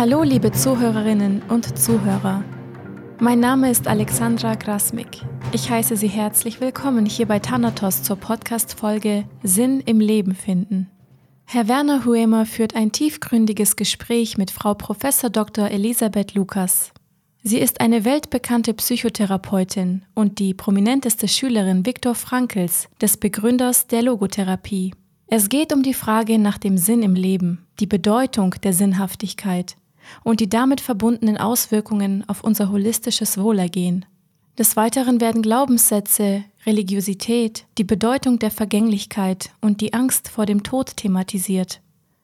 Hallo, liebe Zuhörerinnen und Zuhörer. Mein Name ist Alexandra Grasmik. Ich heiße Sie herzlich willkommen hier bei Thanatos zur Podcast-Folge Sinn im Leben finden. Herr Werner Huemer führt ein tiefgründiges Gespräch mit Frau Prof. Dr. Elisabeth Lukas. Sie ist eine weltbekannte Psychotherapeutin und die prominenteste Schülerin Viktor Frankls, des Begründers der Logotherapie. Es geht um die Frage nach dem Sinn im Leben, die Bedeutung der Sinnhaftigkeit und die damit verbundenen Auswirkungen auf unser holistisches Wohlergehen. Des Weiteren werden Glaubenssätze, Religiosität, die Bedeutung der Vergänglichkeit und die Angst vor dem Tod thematisiert.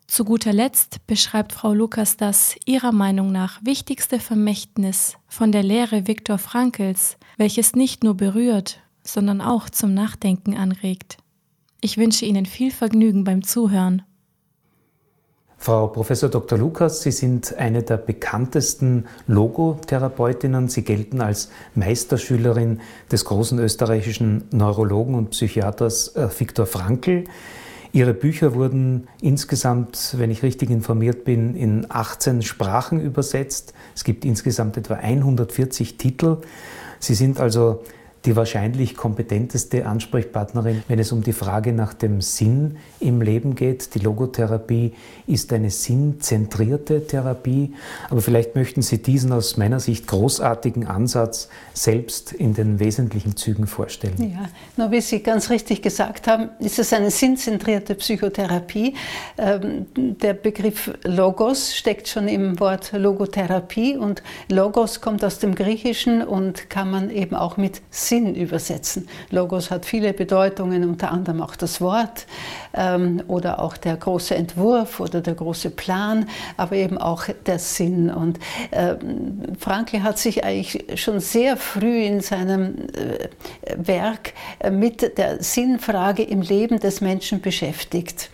Zu guter Letzt beschreibt Frau Lukas das ihrer Meinung nach wichtigste Vermächtnis von der Lehre Viktor Frankls, welches nicht nur berührt, sondern auch zum Nachdenken anregt. Ich wünsche Ihnen viel Vergnügen beim Zuhören. Frau Professor Dr. Lukas, Sie sind eine der bekanntesten Logotherapeutinnen. Sie gelten als Meisterschülerin des großen österreichischen Neurologen und Psychiaters äh, Viktor Frankl. Ihre Bücher wurden insgesamt, wenn ich richtig informiert bin, in 18 Sprachen übersetzt. Es gibt insgesamt etwa 140 Titel. Sie sind also die wahrscheinlich kompetenteste Ansprechpartnerin, wenn es um die Frage nach dem Sinn im Leben geht. Die Logotherapie ist eine sinnzentrierte Therapie, aber vielleicht möchten Sie diesen aus meiner Sicht großartigen Ansatz selbst in den wesentlichen Zügen vorstellen. Ja, nur wie Sie ganz richtig gesagt haben, ist es eine sinnzentrierte Psychotherapie. Ähm, der Begriff Logos steckt schon im Wort Logotherapie und Logos kommt aus dem Griechischen und kann man eben auch mit Sinn Sinn übersetzen. Logos hat viele Bedeutungen, unter anderem auch das Wort ähm, oder auch der große Entwurf oder der große Plan, aber eben auch der Sinn. Und ähm, Frankl hat sich eigentlich schon sehr früh in seinem äh, Werk äh, mit der Sinnfrage im Leben des Menschen beschäftigt.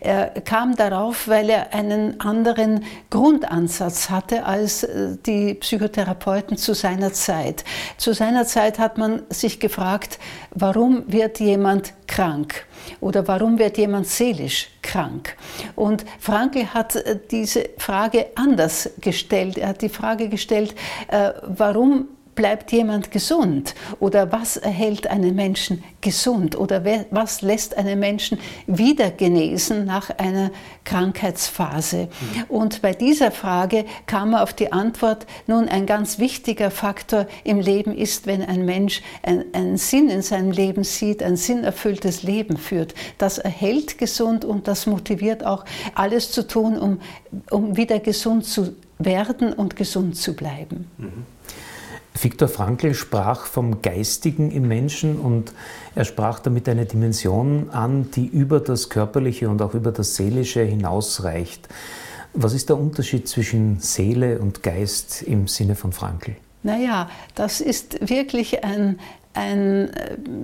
Er kam darauf, weil er einen anderen Grundansatz hatte als äh, die Psychotherapeuten zu seiner Zeit. Zu seiner Zeit hat man sich gefragt, warum wird jemand krank oder warum wird jemand seelisch krank? Und Frankl hat äh, diese Frage anders gestellt. Er hat die Frage gestellt, äh, warum bleibt jemand gesund? Oder was erhält einen Menschen gesund? Oder was lässt einen Menschen wieder genesen nach einer Krankheitsphase? Mhm. Und bei dieser Frage kam er auf die Antwort, nun ein ganz wichtiger Faktor im Leben ist, wenn ein Mensch einen Sinn in seinem Leben sieht, ein sinnerfülltes Leben führt. Das erhält gesund und das motiviert auch alles zu tun, um, um wieder gesund zu werden und gesund zu bleiben. Mhm. Viktor Frankl sprach vom Geistigen im Menschen und er sprach damit eine Dimension an, die über das Körperliche und auch über das Seelische hinausreicht. Was ist der Unterschied zwischen Seele und Geist im Sinne von Frankl? Naja, das ist wirklich ein, ein,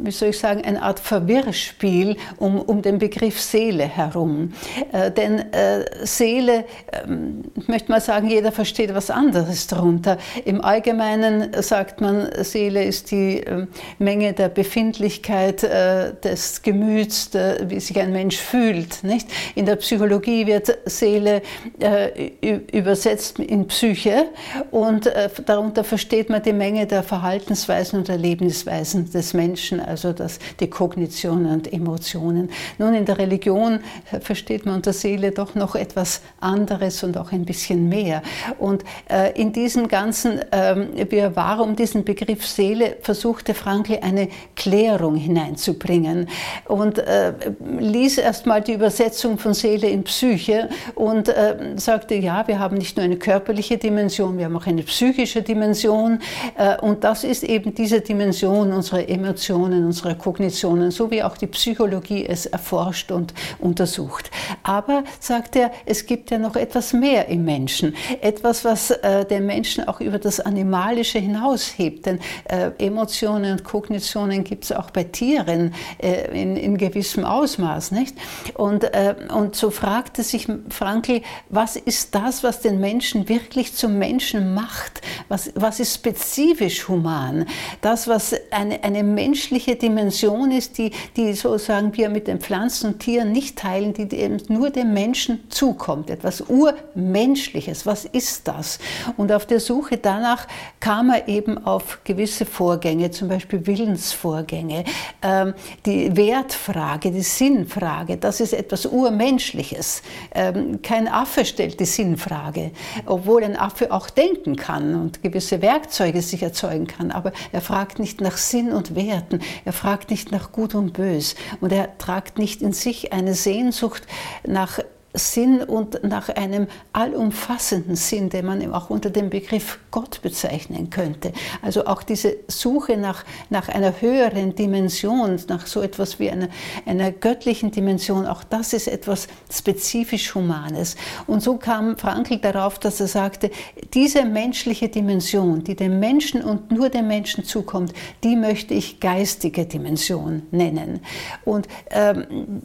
wie soll ich sagen, eine Art Verwirrspiel um, um den Begriff Seele herum. Äh, denn äh, Seele, ähm, ich möchte mal sagen, jeder versteht was anderes darunter. Im Allgemeinen sagt man, Seele ist die äh, Menge der Befindlichkeit äh, des Gemüts, der, wie sich ein Mensch fühlt. Nicht? In der Psychologie wird Seele äh, übersetzt in Psyche und äh, darunter versteht man die Menge der Verhaltensweisen und Erlebnisweisen Denkweisen des Menschen, also das, die Kognition und Emotionen. Nun, in der Religion versteht man unter Seele doch noch etwas anderes und auch ein bisschen mehr. Und äh, in diesen ganzen ähm, Wirrwarr um diesen Begriff Seele versuchte Frankl eine Klärung hineinzubringen und äh, ließ erstmal die Übersetzung von Seele in Psyche und äh, sagte, ja, wir haben nicht nur eine körperliche Dimension, wir haben auch eine psychische Dimension äh, und das ist eben diese Dimension unsere Emotionen, unsere Kognitionen, so wie auch die Psychologie es erforscht und untersucht. Aber, sagt er, es gibt ja noch etwas mehr im Menschen, etwas, was äh, den Menschen auch über das Animalische hinaushebt. Denn äh, Emotionen und Kognitionen gibt es auch bei Tieren äh, in, in, gewissem Ausmaß. Nicht? Und, äh, und so fragte sich Frankl, was ist das, was den Menschen wirklich zum Menschen macht? Was, was ist spezifisch human? Das, was eine, eine menschliche Dimension ist, die, die sozusagen wir mit den Pflanzen und Tieren nicht teilen, die eben nur dem Menschen zukommt. Etwas Urmenschliches. Was ist das? Und auf der Suche danach kam er eben auf gewisse Vorgänge, zum Beispiel Willensvorgänge, ähm, die Wertfrage, die Sinnfrage. Das ist etwas Urmenschliches. Ähm, kein Affe stellt die Sinnfrage, obwohl ein Affe auch denken kann und gewisse Werkzeuge sich erzeugen kann. Aber er fragt nicht nach Sinn und Werten. Er fragt nicht nach Gut und Bös. Und er tragt nicht in sich eine Sehnsucht nach Sinn und nach einem allumfassenden Sinn, den man auch unter dem Begriff Gott bezeichnen könnte. Also auch diese Suche nach, nach einer höheren Dimension, nach so etwas wie einer, einer göttlichen Dimension, auch das ist etwas spezifisch Humanes. Und so kam Frankl darauf, dass er sagte, diese menschliche Dimension, die dem Menschen und nur dem Menschen zukommt, die möchte ich geistige Dimension nennen. Und ähm,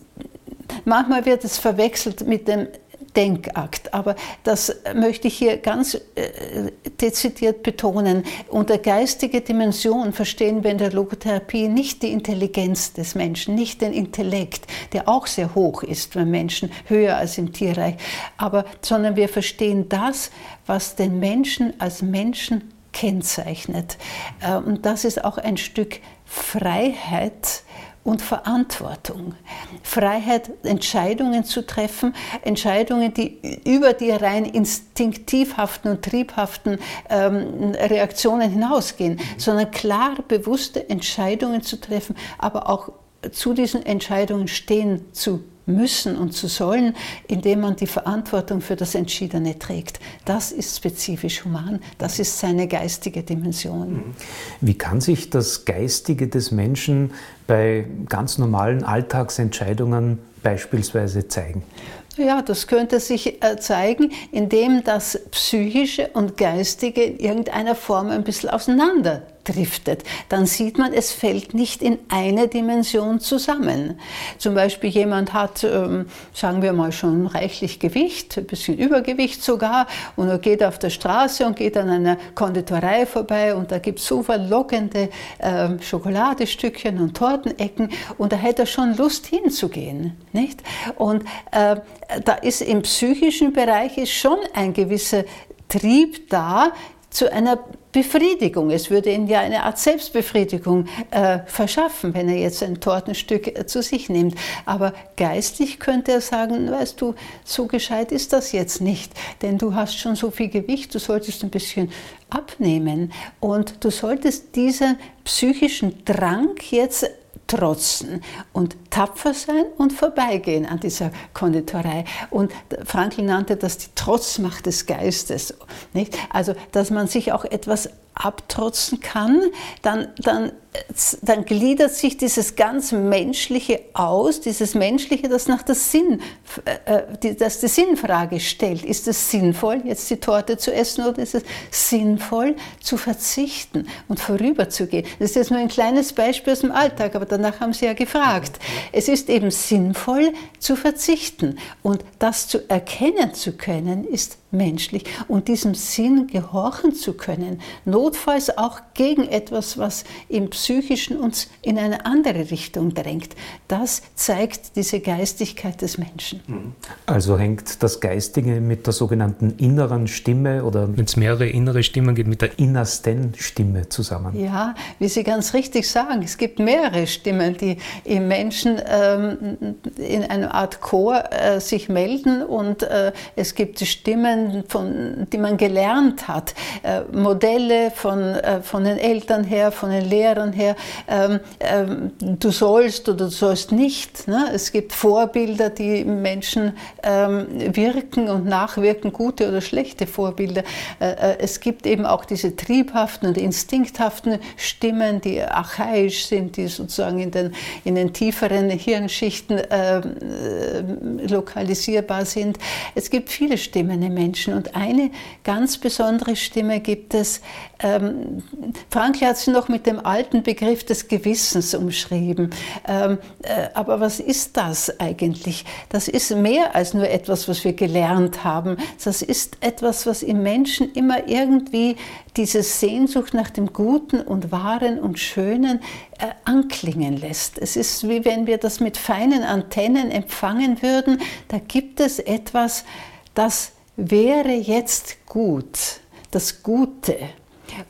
Manchmal wird es verwechselt mit dem Denkakt. Aber das möchte ich hier ganz äh, dezidiert betonen. Unter geistige Dimension verstehen wir in der Logotherapie nicht die Intelligenz des Menschen, nicht den Intellekt, der auch sehr hoch ist beim Menschen, höher als im Tierreich, aber, sondern wir verstehen das, was den Menschen als Menschen kennzeichnet. Äh, und das ist auch ein Stück Freiheit, und Verantwortung. Freiheit, Entscheidungen zu treffen, Entscheidungen, die über die rein instinktivhaften und triebhaften ähm, Reaktionen hinausgehen, sondern klar, bewusste Entscheidungen zu treffen, aber auch zu diesen Entscheidungen stehen zu müssen und zu sollen, indem man die Verantwortung für das Entschiedene trägt. Das ist spezifisch human, das ist seine geistige Dimension. Mhm. Wie kann sich das Geistige des Menschen bei ganz normalen Alltagsentscheidungen beispielsweise zeigen? Ja, das könnte sich äh, zeigen, indem das Psychische und Geistige in irgendeiner Form ein bisschen auseinander driftet, dann sieht man, es fällt nicht in eine Dimension zusammen. Zum Beispiel jemand hat, ähm, sagen wir mal, schon reichlich Gewicht, ein bisschen Übergewicht sogar, und er geht auf der Straße und geht an einer Konditorei vorbei und da gibt es so verlockende äh, Schokoladestückchen und Tortenecken und da hätte er schon Lust hinzugehen. Nicht? Und äh, da ist im psychischen Bereich ist schon ein gewisser Trieb da, zu einer Befriedigung. Es würde ihm ja eine Art Selbstbefriedigung äh, verschaffen, wenn er jetzt ein Tortenstück äh, zu sich nimmt. Aber geistig könnte er sagen, weißt du, so gescheit ist das jetzt nicht, denn du hast schon so viel Gewicht, du solltest ein bisschen abnehmen und du solltest diesen psychischen Drang jetzt trotzen. Und tapfer sein und vorbeigehen an dieser Konditorei. Und Frankl nannte das die Trotzmacht des Geistes. Nicht? Also, dass man sich auch etwas abtrotzen kann, dann, dann dann gliedert sich dieses ganz Menschliche aus, dieses Menschliche, das nach der Sinn, äh, das die Sinnfrage stellt. Ist es sinnvoll, jetzt die Torte zu essen oder ist es sinnvoll, zu verzichten und vorüberzugehen? Das ist jetzt nur ein kleines Beispiel aus dem Alltag, aber danach haben Sie ja gefragt. Es ist eben sinnvoll, zu verzichten. Und das zu erkennen zu können, ist menschlich und diesem Sinn gehorchen zu können, notfalls auch gegen etwas, was im Psychischen uns in eine andere Richtung drängt. Das zeigt diese Geistigkeit des Menschen. Mhm. Also hängt das Geistige mit der sogenannten inneren Stimme oder wenn es mehrere innere Stimmen gibt, mit der innersten Stimme zusammen? Ja, wie Sie ganz richtig sagen, es gibt mehrere Stimmen, die im Menschen ähm, in einer Art Chor äh, sich melden und äh, es gibt Stimmen, Themen, von, die man gelernt hat, äh, Modelle von, äh, von den Eltern her, von den Lehrern her, ähm, ähm, du sollst oder du sollst nicht. Ne? Es gibt Vorbilder, die Menschen ähm, wirken und nachwirken, gute oder schlechte Vorbilder. Äh, äh, es gibt eben auch diese triebhaften und instinkthaften Stimmen, die archaisch sind, die sozusagen in den, in den tieferen Hirnschichten ähm, äh, lokalisierbar sind. Es gibt viele Stimmen im Menschen Menschen. Und eine ganz besondere Stimme gibt es. Ähm, Frankl hat sie noch mit dem alten Begriff des Gewissens umschrieben. Ähm, äh, aber was ist das eigentlich? Das ist mehr als nur etwas, was wir gelernt haben. Das ist etwas, was im Menschen immer irgendwie diese Sehnsucht nach dem Guten und Wahren und Schönen äh, anklingen lässt. Es ist wie wenn wir das mit feinen Antennen empfangen würden. Da gibt es etwas, das wäre jetzt gut, das Gute.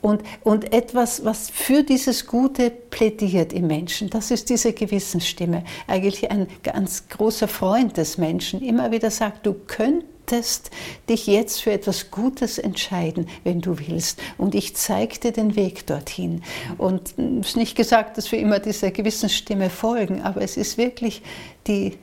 Und, und etwas, was für dieses Gute plädiert im Menschen, das ist diese Gewissensstimme. Eigentlich ein ganz großer Freund des Menschen. Immer wieder sagt, du könntest dich jetzt für etwas Gutes entscheiden, wenn du willst. Und ich zeige dir den Weg dorthin. Und es ist nicht gesagt, dass wir immer dieser gewissen Stimme folgen, aber es ist wirklich die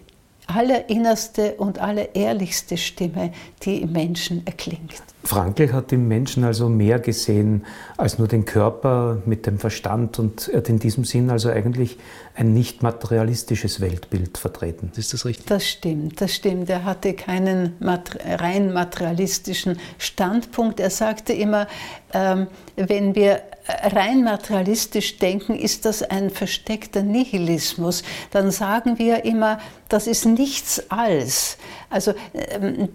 allerinnerste und allerehrlichste Stimme, die im Menschen erklingt. Frankl hat im Menschen also mehr gesehen als nur den Körper mit dem Verstand und er hat in diesem Sinn also eigentlich ein nicht materialistisches Weltbild vertreten. Ist das richtig? Das stimmt, das stimmt. Er hatte keinen rein materialistischen Standpunkt. Er sagte immer, ähm, wenn wir rein materialistisch denken, ist das ein versteckter Nihilismus. Dann sagen wir immer, das ist nichts als. Also ähm,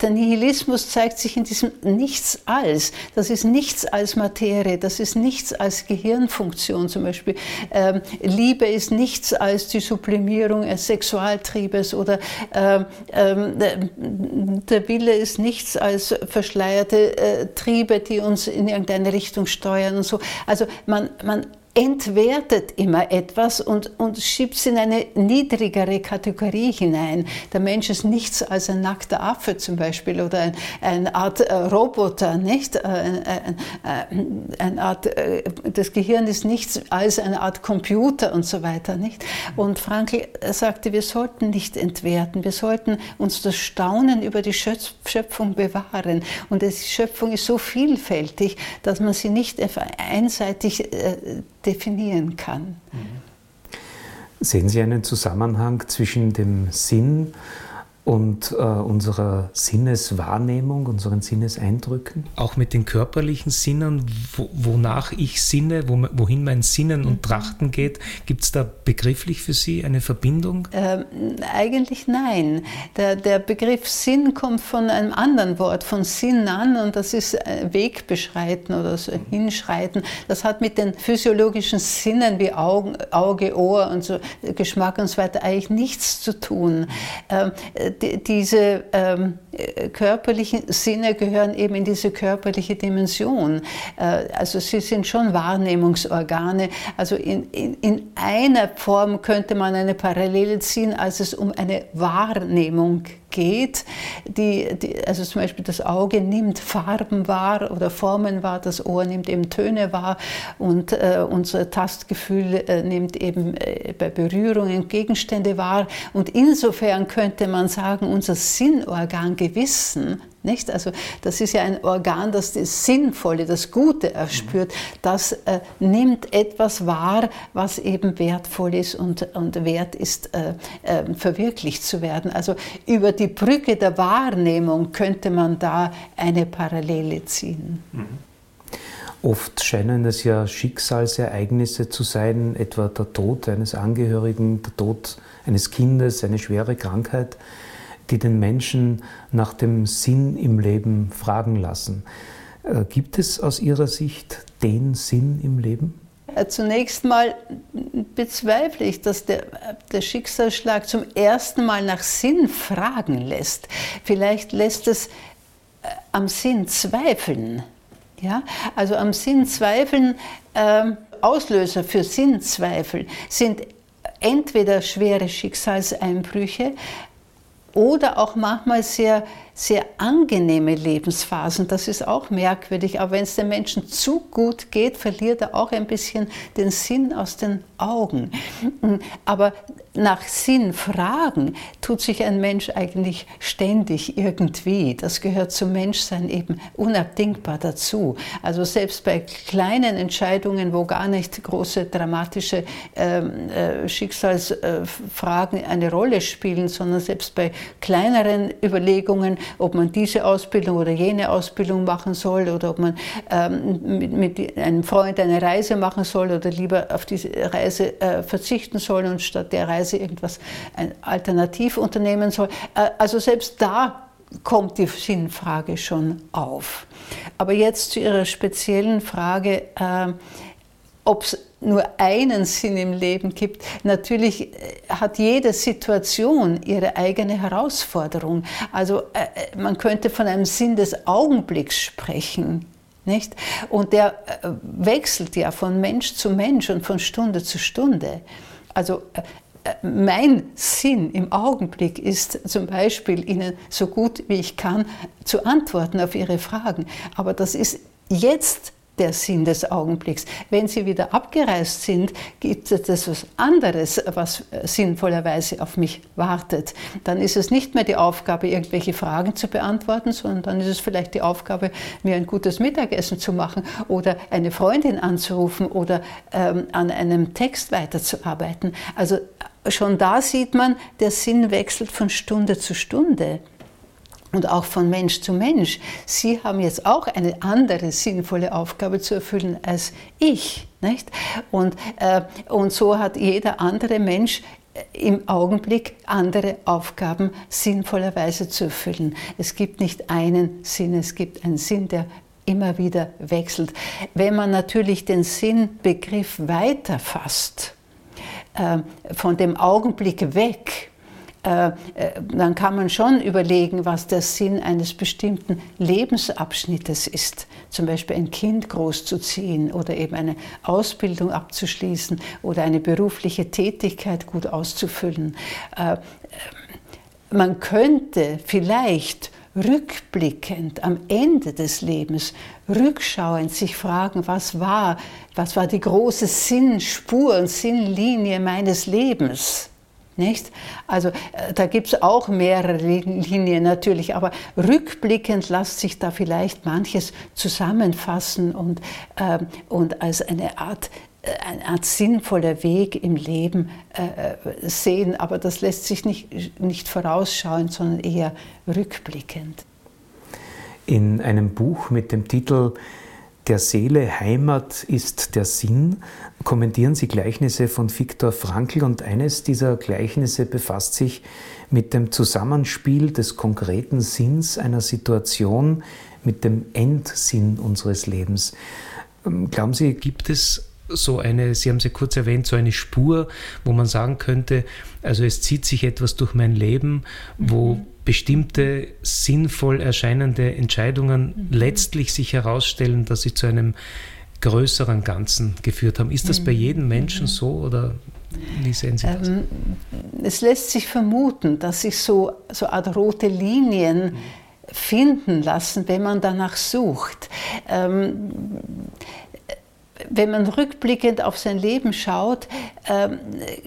der Nihilismus zeigt sich in diesem Nichts als. Das ist nichts als Materie, das ist nichts als Gehirnfunktion zum Beispiel. Ähm, Liebe ist nichts als die Sublimierung eines Sexualtriebes oder ähm, der Wille ist nichts als verschleierte äh, Triebe, die uns in irgendeine Richtung steuern und so. Also man, man entwertet immer etwas und, und schiebt es in eine niedrigere Kategorie hinein. Der Mensch ist nichts als ein nackter Affe zum Beispiel oder ein, eine Art äh, Roboter, nicht? Äh, ein, ein, äh, eine Art, äh, das Gehirn ist nichts als eine Art Computer und so weiter, nicht? Und Frankl sagte, wir sollten nicht entwerten, wir sollten uns das Staunen über die Schöpfung bewahren. Und die Schöpfung ist so vielfältig, dass man sie nicht einseitig äh, definieren kann. Sehen Sie einen Zusammenhang zwischen dem Sinn und äh, unserer Sinneswahrnehmung, unseren Sinneseindrücken. Auch mit den körperlichen Sinnen, wo, wonach ich sinne, wo, wohin mein Sinnen und mhm. Trachten geht, gibt es da begrifflich für Sie eine Verbindung? Ähm, eigentlich nein. Der, der Begriff Sinn kommt von einem anderen Wort, von Sinn an, und das ist äh, Wegbeschreiten oder so Hinschreiten. Das hat mit den physiologischen Sinnen wie Augen, Auge, Ohr und so, Geschmack und so weiter eigentlich nichts zu tun. Ähm, diese ähm, körperlichen Sinne gehören eben in diese körperliche Dimension. Äh, also sie sind schon Wahrnehmungsorgane. Also in, in, in einer Form könnte man eine Parallele ziehen, als es um eine Wahrnehmung geht geht. Die, die, also zum Beispiel das Auge nimmt Farben wahr oder Formen wahr, das Ohr nimmt eben Töne wahr und äh, unser Tastgefühl äh, nimmt eben äh, bei Berührungen Gegenstände wahr. Und insofern könnte man sagen, unser Sinnorgan Gewissen nicht? Also das ist ja ein Organ, das das Sinnvolle, das Gute erspürt. Das äh, nimmt etwas wahr, was eben wertvoll ist und, und wert ist, äh, äh, verwirklicht zu werden. Also über die Brücke der Wahrnehmung könnte man da eine Parallele ziehen. Mhm. Oft scheinen es ja Schicksalsereignisse zu sein, etwa der Tod eines Angehörigen, der Tod eines Kindes, eine schwere Krankheit die den Menschen nach dem Sinn im Leben fragen lassen. Äh, gibt es aus Ihrer Sicht den Sinn im Leben? Äh, zunächst mal bezweifle ich, dass der, der, Schicksalsschlag zum ersten Mal nach Sinn fragen lässt. Vielleicht lässt es äh, am Sinn zweifeln. Ja? Also am Sinn zweifeln, äh, Auslöser für Sinnzweifel sind entweder schwere Schicksalseinbrüche, oder auch manchmal sehr, sehr angenehme Lebensphasen. Das ist auch merkwürdig. Aber wenn es dem Menschen zu gut geht, verliert er auch ein bisschen den Sinn aus den Augen. Aber nach Sinn fragen, tut sich ein Mensch eigentlich ständig irgendwie. Das gehört zum Menschsein eben unabdingbar dazu. Also selbst bei kleinen Entscheidungen, wo gar nicht große dramatische ähm, äh, Schicksalsfragen eine Rolle spielen, sondern selbst bei kleineren Überlegungen, ob man diese Ausbildung oder jene Ausbildung machen soll oder ob man ähm, mit, mit, einem Freund eine Reise machen soll oder lieber auf diese Reise äh, verzichten soll und statt der Reise irgendwas alternativ unternehmen soll. Äh, also selbst da kommt die Sinnfrage schon auf. Aber jetzt zu Ihrer speziellen Frage, äh, ob es nur einen Sinn im Leben gibt. Natürlich äh, hat jede Situation ihre eigene Herausforderung. Also man könnte von einem Sinn des Augenblicks sprechen. Nicht? Und der wechselt ja von Mensch zu Mensch und von Stunde zu Stunde. Also mein Sinn im Augenblick ist zum Beispiel, Ihnen so gut wie ich kann zu antworten auf Ihre Fragen. Aber das ist jetzt der Sinn des Augenblicks. Wenn Sie wieder abgereist sind, gibt es etwas anderes, was sinnvollerweise auf mich wartet. Dann ist es nicht mehr die Aufgabe, irgendwelche Fragen zu beantworten, sondern dann ist es vielleicht die Aufgabe, mir ein gutes Mittagessen zu machen oder eine Freundin anzurufen oder ähm, an einem Text weiterzuarbeiten. Also schon da sieht man, der Sinn wechselt von Stunde zu Stunde und auch von Mensch zu Mensch. Sie haben jetzt auch eine andere sinnvolle Aufgabe zu erfüllen als ich. Nicht? Und, äh, und so hat jeder andere Mensch im Augenblick andere Aufgaben sinnvollerweise zu erfüllen. Es gibt nicht einen Sinn, es gibt einen Sinn, der immer wieder wechselt. Wenn man natürlich den Sinnbegriff weiterfasst, äh, von dem Augenblick weg, äh, äh, dann kann man schon überlegen, was der Sinn eines bestimmten Lebensabschnittes ist. Zum Beispiel ein Kind großzuziehen oder eben eine Ausbildung abzuschließen oder eine berufliche Tätigkeit gut auszufüllen. Man könnte vielleicht rückblickend am Ende des Lebens, rückschauend sich fragen, was war, was war die große Sinnspur und Sinnlinie meines Lebens. Nicht? Also äh, da gibt es auch mehrere Linien natürlich, aber rückblickend lässt sich da vielleicht manches zusammenfassen und, äh, und als eine Art äh, eine Art sinnvoller Weg im Leben äh, äh, sehen, aber das lässt sich nicht, nicht vorausschauen, sondern eher rückblickend. In einem Buch mit dem Titel Der Seele Heimat ist der Sinn kommentieren Sie Gleichnisse von Viktor Frankl und eines dieser Gleichnisse befasst sich mit dem Zusammenspiel des konkreten Sinns einer Situation mit dem Endsinn unseres Lebens. Ähm, glauben Sie, gibt es so eine, Sie haben ja kurz erwähnt, so eine Spur, wo man sagen könnte, also es zieht sich etwas durch mein Leben, wo mhm. Bestimmte sinnvoll erscheinende Entscheidungen mhm. letztlich sich herausstellen, dass sie zu einem größeren Ganzen geführt haben. Ist das mhm. bei jedem Menschen mhm. so oder wie sehen Sie das? Ähm, es lässt sich vermuten, dass sich so, so Art rote Linien mhm. finden lassen, wenn man danach sucht. Ähm, wenn man rückblickend auf sein Leben schaut, äh,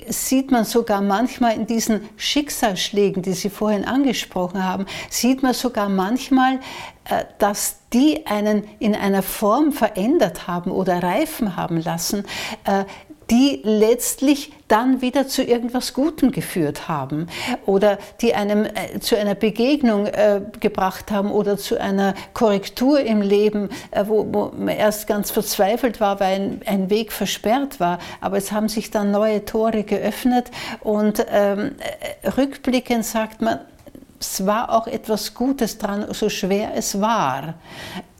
sieht man sogar manchmal in diesen Schicksalsschlägen, die Sie vorhin angesprochen haben, sieht man sogar manchmal, äh, dass die einen in einer Form verändert haben oder reifen haben lassen, äh, die letztlich dann wieder zu irgendwas Gutem geführt haben oder die einem äh, zu einer Begegnung äh, gebracht haben oder zu einer Korrektur im Leben, äh, wo, wo, man erst ganz verzweifelt war, weil ein, ein, Weg versperrt war. Aber es haben sich dann neue Tore geöffnet und ähm, äh, rückblickend sagt man, es war auch etwas Gutes dran, so schwer es war.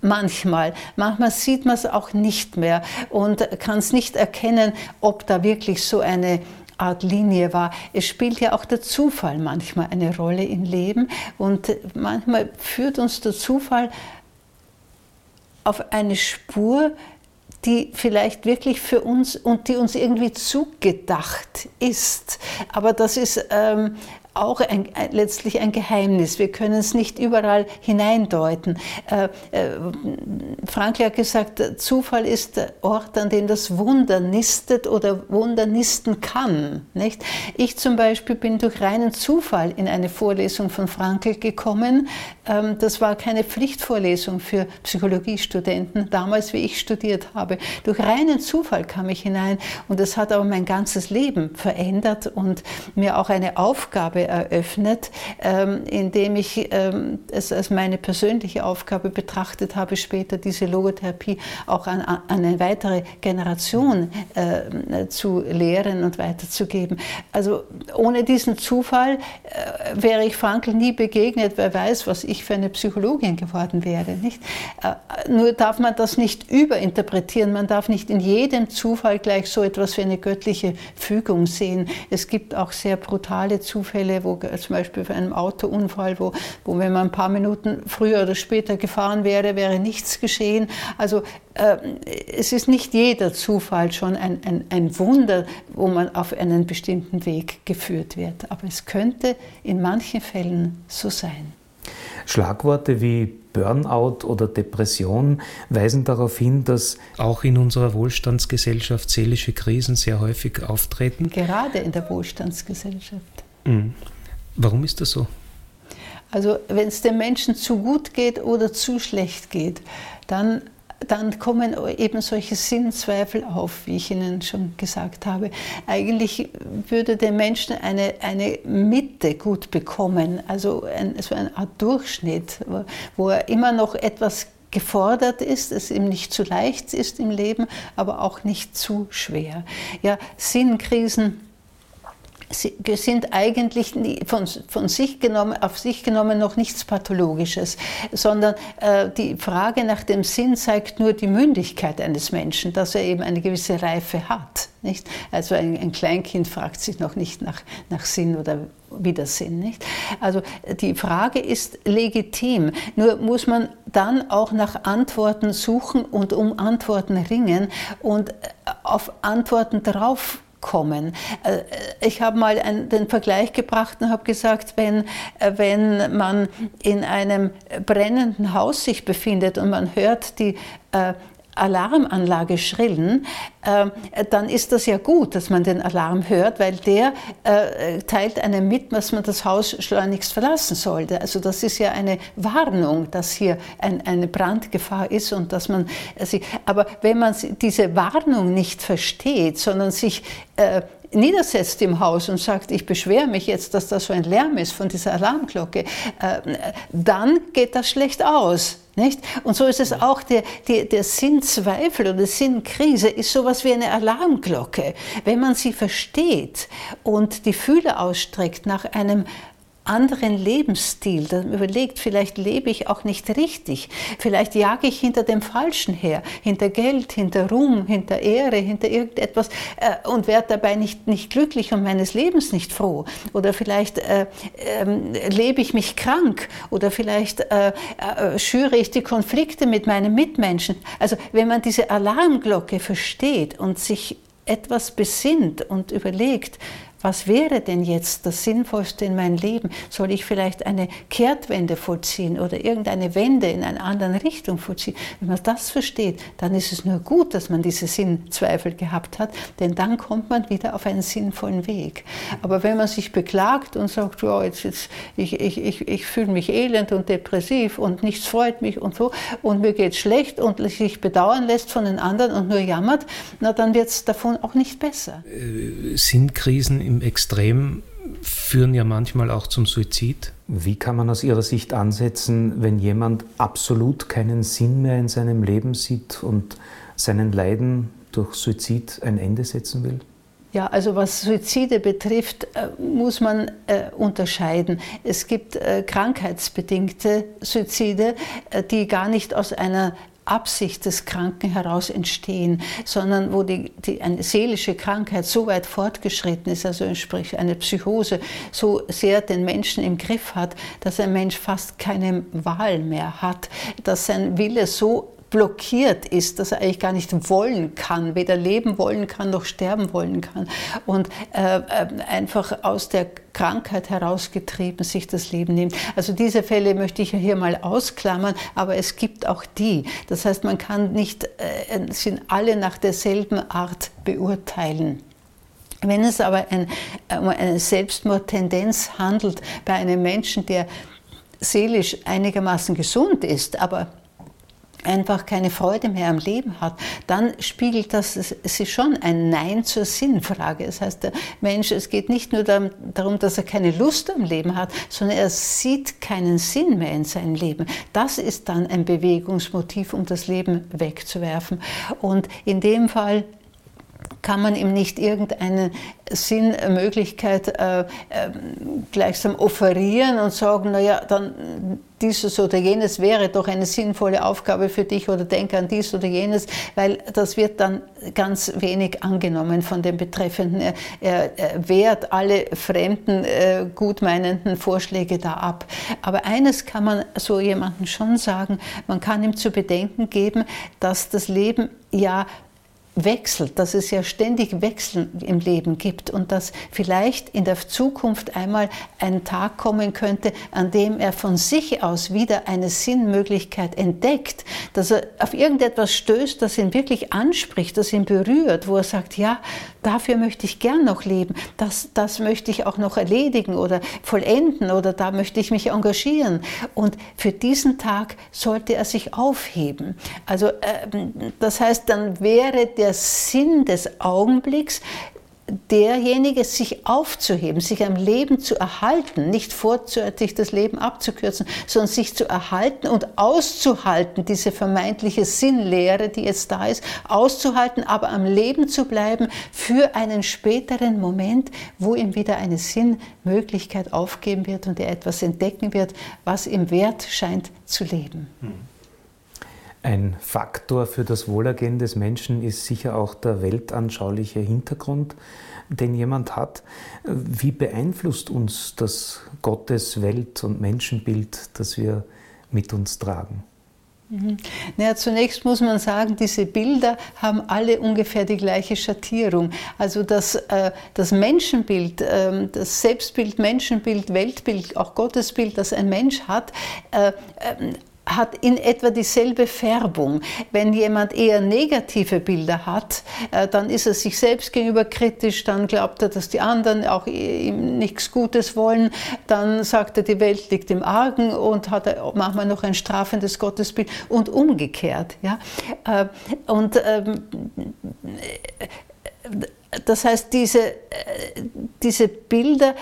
Manchmal. Manchmal sieht man es auch nicht mehr und kann es nicht erkennen, ob da wirklich so eine Art Linie war. Es spielt ja auch der Zufall manchmal eine Rolle im Leben und manchmal führt uns der Zufall auf eine Spur, die vielleicht wirklich für uns und die uns irgendwie zugedacht ist. Aber das ist ähm, auch ein, ein, letztlich ein Geheimnis. Wir können es nicht überall hineindeuten. Äh, äh, Frankl hat gesagt, Zufall ist der Ort, an dem das Wunder nistet oder Wunder nisten kann. Nicht? Ich zum Beispiel bin durch reinen Zufall in eine Vorlesung von Frankl gekommen. Ähm, das war keine Pflichtvorlesung für Psychologiestudenten, damals wie ich studiert habe. Durch reinen Zufall kam ich hinein und das hat aber mein ganzes Leben verändert und mir auch eine Aufgabe eröffnet, ähm, indem ich ähm, es als meine persönliche Aufgabe betrachtet habe, später diese Logotherapie auch an, an eine weitere Generation äh, zu lehren und weiterzugeben. Also ohne diesen Zufall äh, wäre ich Frankl nie begegnet. Wer weiß, was ich für eine Psychologin geworden wäre. Nicht? Äh, nur darf man das nicht überinterpretieren. Man darf nicht in jedem Zufall gleich so etwas wie eine göttliche Fügung sehen. Es gibt auch sehr brutale Zufälle, wo zum Beispiel bei einem Autounfall, wo, wo wenn man ein paar Minuten früher oder später gefahren wäre, wäre nichts geschehen. Also äh, es ist nicht jeder Zufall schon ein, ein, ein Wunder, wo man auf einen bestimmten Weg geführt wird. Aber es könnte in manchen Fällen so sein. Schlagworte wie Burnout oder Depression weisen darauf hin, dass auch in unserer Wohlstandsgesellschaft seelische Krisen sehr häufig auftreten. Gerade in der Wohlstandsgesellschaft. Mhm. Warum ist das so? Also wenn es dem Menschen zu gut geht oder zu schlecht geht, dann dann kommen eben solche Sinnzweifel auf, wie ich Ihnen schon gesagt habe. Eigentlich würde der Menschen eine, eine Mitte gut bekommen, also ein, so eine Art Durchschnitt, wo er immer noch etwas gefordert ist, es ihm nicht zu leicht ist im Leben, aber auch nicht zu schwer. Ja, Sinnkrisen sind eigentlich von, von sich genommen, auf sich genommen noch nichts Pathologisches, sondern äh, die Frage nach dem Sinn zeigt nur die Mündigkeit eines Menschen, dass er eben eine gewisse Reife hat. Nicht? Also ein, ein Kleinkind fragt sich noch nicht nach, nach Sinn oder Widersinn. Nicht? Also die Frage ist legitim, nur muss man dann auch nach Antworten suchen und um Antworten ringen und äh, auf Antworten drauf kommen. Äh, ich habe mal einen, den Vergleich gebracht und habe gesagt, wenn, äh, wenn man in einem brennenden Haus sich befindet und man hört die äh, Alarmanlage schrillen, äh, dann ist das ja gut, dass man den Alarm hört, weil der äh, teilt einem mit, dass man das Haus schleunigst verlassen sollte. Also das ist ja eine Warnung, dass hier ein, eine Brandgefahr ist und dass man sie. Aber wenn man diese Warnung nicht versteht, sondern sich äh, niedersetzt im Haus und sagt, ich beschwere mich jetzt, dass das so ein Lärm ist von dieser Alarmglocke, äh, dann geht das schlecht aus. Nicht? Und so ist es auch, der, der, der Sinnzweifel oder Sinnkrise ist sowas wie eine Alarmglocke. Wenn man sie versteht und die Fühler ausstreckt nach einem anderen Lebensstil, dann überlegt, vielleicht lebe ich auch nicht richtig, vielleicht jage ich hinter dem Falschen her, hinter Geld, hinter Ruhm, hinter Ehre, hinter irgendetwas äh, und werde dabei nicht, nicht glücklich und meines Lebens nicht froh. Oder vielleicht äh, äh, lebe ich mich krank oder vielleicht äh, äh, schüre ich die Konflikte mit meinen Mitmenschen. Also wenn man diese Alarmglocke versteht und sich etwas besinnt und überlegt, was wäre denn jetzt das Sinnvollste in meinem Leben? Soll ich vielleicht eine Kehrtwende vollziehen oder irgendeine Wende in eine andere Richtung vollziehen? Wenn man das versteht, dann ist es nur gut, dass man diese Sinnzweifel gehabt hat, denn dann kommt man wieder auf einen sinnvollen Weg. Aber wenn man sich beklagt und sagt, ja, jetzt, jetzt, ich, ich, ich, ich fühle mich elend und depressiv und nichts freut mich und so und mir geht schlecht und sich bedauern lässt von den anderen und nur jammert, na, dann wird es davon auch nicht besser. Äh, Sinnkrisen im im Extrem führen ja manchmal auch zum Suizid. Wie kann man aus Ihrer Sicht ansetzen, wenn jemand absolut keinen Sinn mehr in seinem Leben sieht und seinen Leiden durch Suizid ein Ende setzen will? Ja, also was Suizide betrifft, äh, muss man äh, unterscheiden. Es gibt äh, krankheitsbedingte Suizide, die gar nicht aus einer Absicht des Kranken heraus entstehen, sondern wo die, die, eine seelische Krankheit so weit fortgeschritten ist, also sprich eine Psychose, so sehr den Menschen im Griff hat, dass ein Mensch fast keine Wahl mehr hat, dass sein Wille so blockiert ist, dass er eigentlich gar nicht wollen kann, weder leben wollen kann noch sterben wollen kann und äh, äh, einfach aus der Krankheit herausgetrieben sich das Leben nimmt. Also diese Fälle möchte ich hier mal ausklammern, aber es gibt auch die. Das heißt, man kann nicht, äh, sind alle nach derselben Art beurteilen. Wenn es aber ein, um eine Selbstmordtendenz handelt bei einem Menschen, der seelisch einigermaßen gesund ist, aber einfach keine Freude mehr am Leben hat, dann spiegelt das sich schon ein Nein zur Sinnfrage. Das heißt, der Mensch, es geht nicht nur darum, dass er keine Lust am Leben hat, sondern er sieht keinen Sinn mehr in seinem Leben. Das ist dann ein Bewegungsmotiv, um das Leben wegzuwerfen. Und in dem Fall kann man ihm nicht irgendeine Sinnmöglichkeit äh, äh, gleichsam offerieren und sagen, naja, dann dieses oder jenes wäre doch eine sinnvolle Aufgabe für dich oder denke an dies oder jenes, weil das wird dann ganz wenig angenommen von dem Betreffenden. Er, er wehrt alle fremden, äh, gutmeinenden Vorschläge da ab. Aber eines kann man so jemandem schon sagen, man kann ihm zu bedenken geben, dass das Leben ja wechselt, dass es ja ständig Wechsel im Leben gibt und dass vielleicht in der Zukunft einmal ein Tag kommen könnte, an dem er von sich aus wieder eine Sinnmöglichkeit entdeckt, dass er auf irgendetwas stößt, das ihn wirklich anspricht, das ihn berührt, wo er sagt, ja, dafür möchte ich gern noch leben, das, das möchte ich auch noch erledigen oder vollenden oder da möchte ich mich engagieren. Und für diesen Tag sollte er sich aufheben. Also äh, das heißt, dann wäre der der Sinn des Augenblicks, derjenige, sich aufzuheben, sich am Leben zu erhalten, nicht vorzeitig das Leben abzukürzen, sondern sich zu erhalten und auszuhalten, diese vermeintliche Sinnlehre, die jetzt da ist, auszuhalten, aber am Leben zu bleiben für einen späteren Moment, wo ihm wieder eine Sinnmöglichkeit aufgeben wird und er etwas entdecken wird, was ihm wert scheint zu leben. Hm. Ein Faktor für das Wohlergehen des Menschen ist sicher auch der weltanschauliche Hintergrund, den jemand hat. Wie beeinflusst uns das Gottes Welt- und Menschenbild, das wir mit uns tragen? Mhm. Naja, zunächst muss man sagen, diese Bilder haben alle ungefähr die gleiche Schattierung. Also das, äh, das Menschenbild, äh, das Selbstbild, Menschenbild, Weltbild, auch Gottesbild, das ein Mensch hat, äh, ähm, hat in etwa dieselbe Färbung. Wenn jemand eher negative Bilder hat, äh, dann ist er sich selbst gegenüber kritisch, dann glaubt er, dass die anderen auch ihm nichts Gutes wollen, dann sagt er, die Welt liegt im Argen und hat manchmal noch ein strafendes Gottesbild und umgekehrt. Ja? Äh, und ähm, das heißt, diese, äh, diese Bilder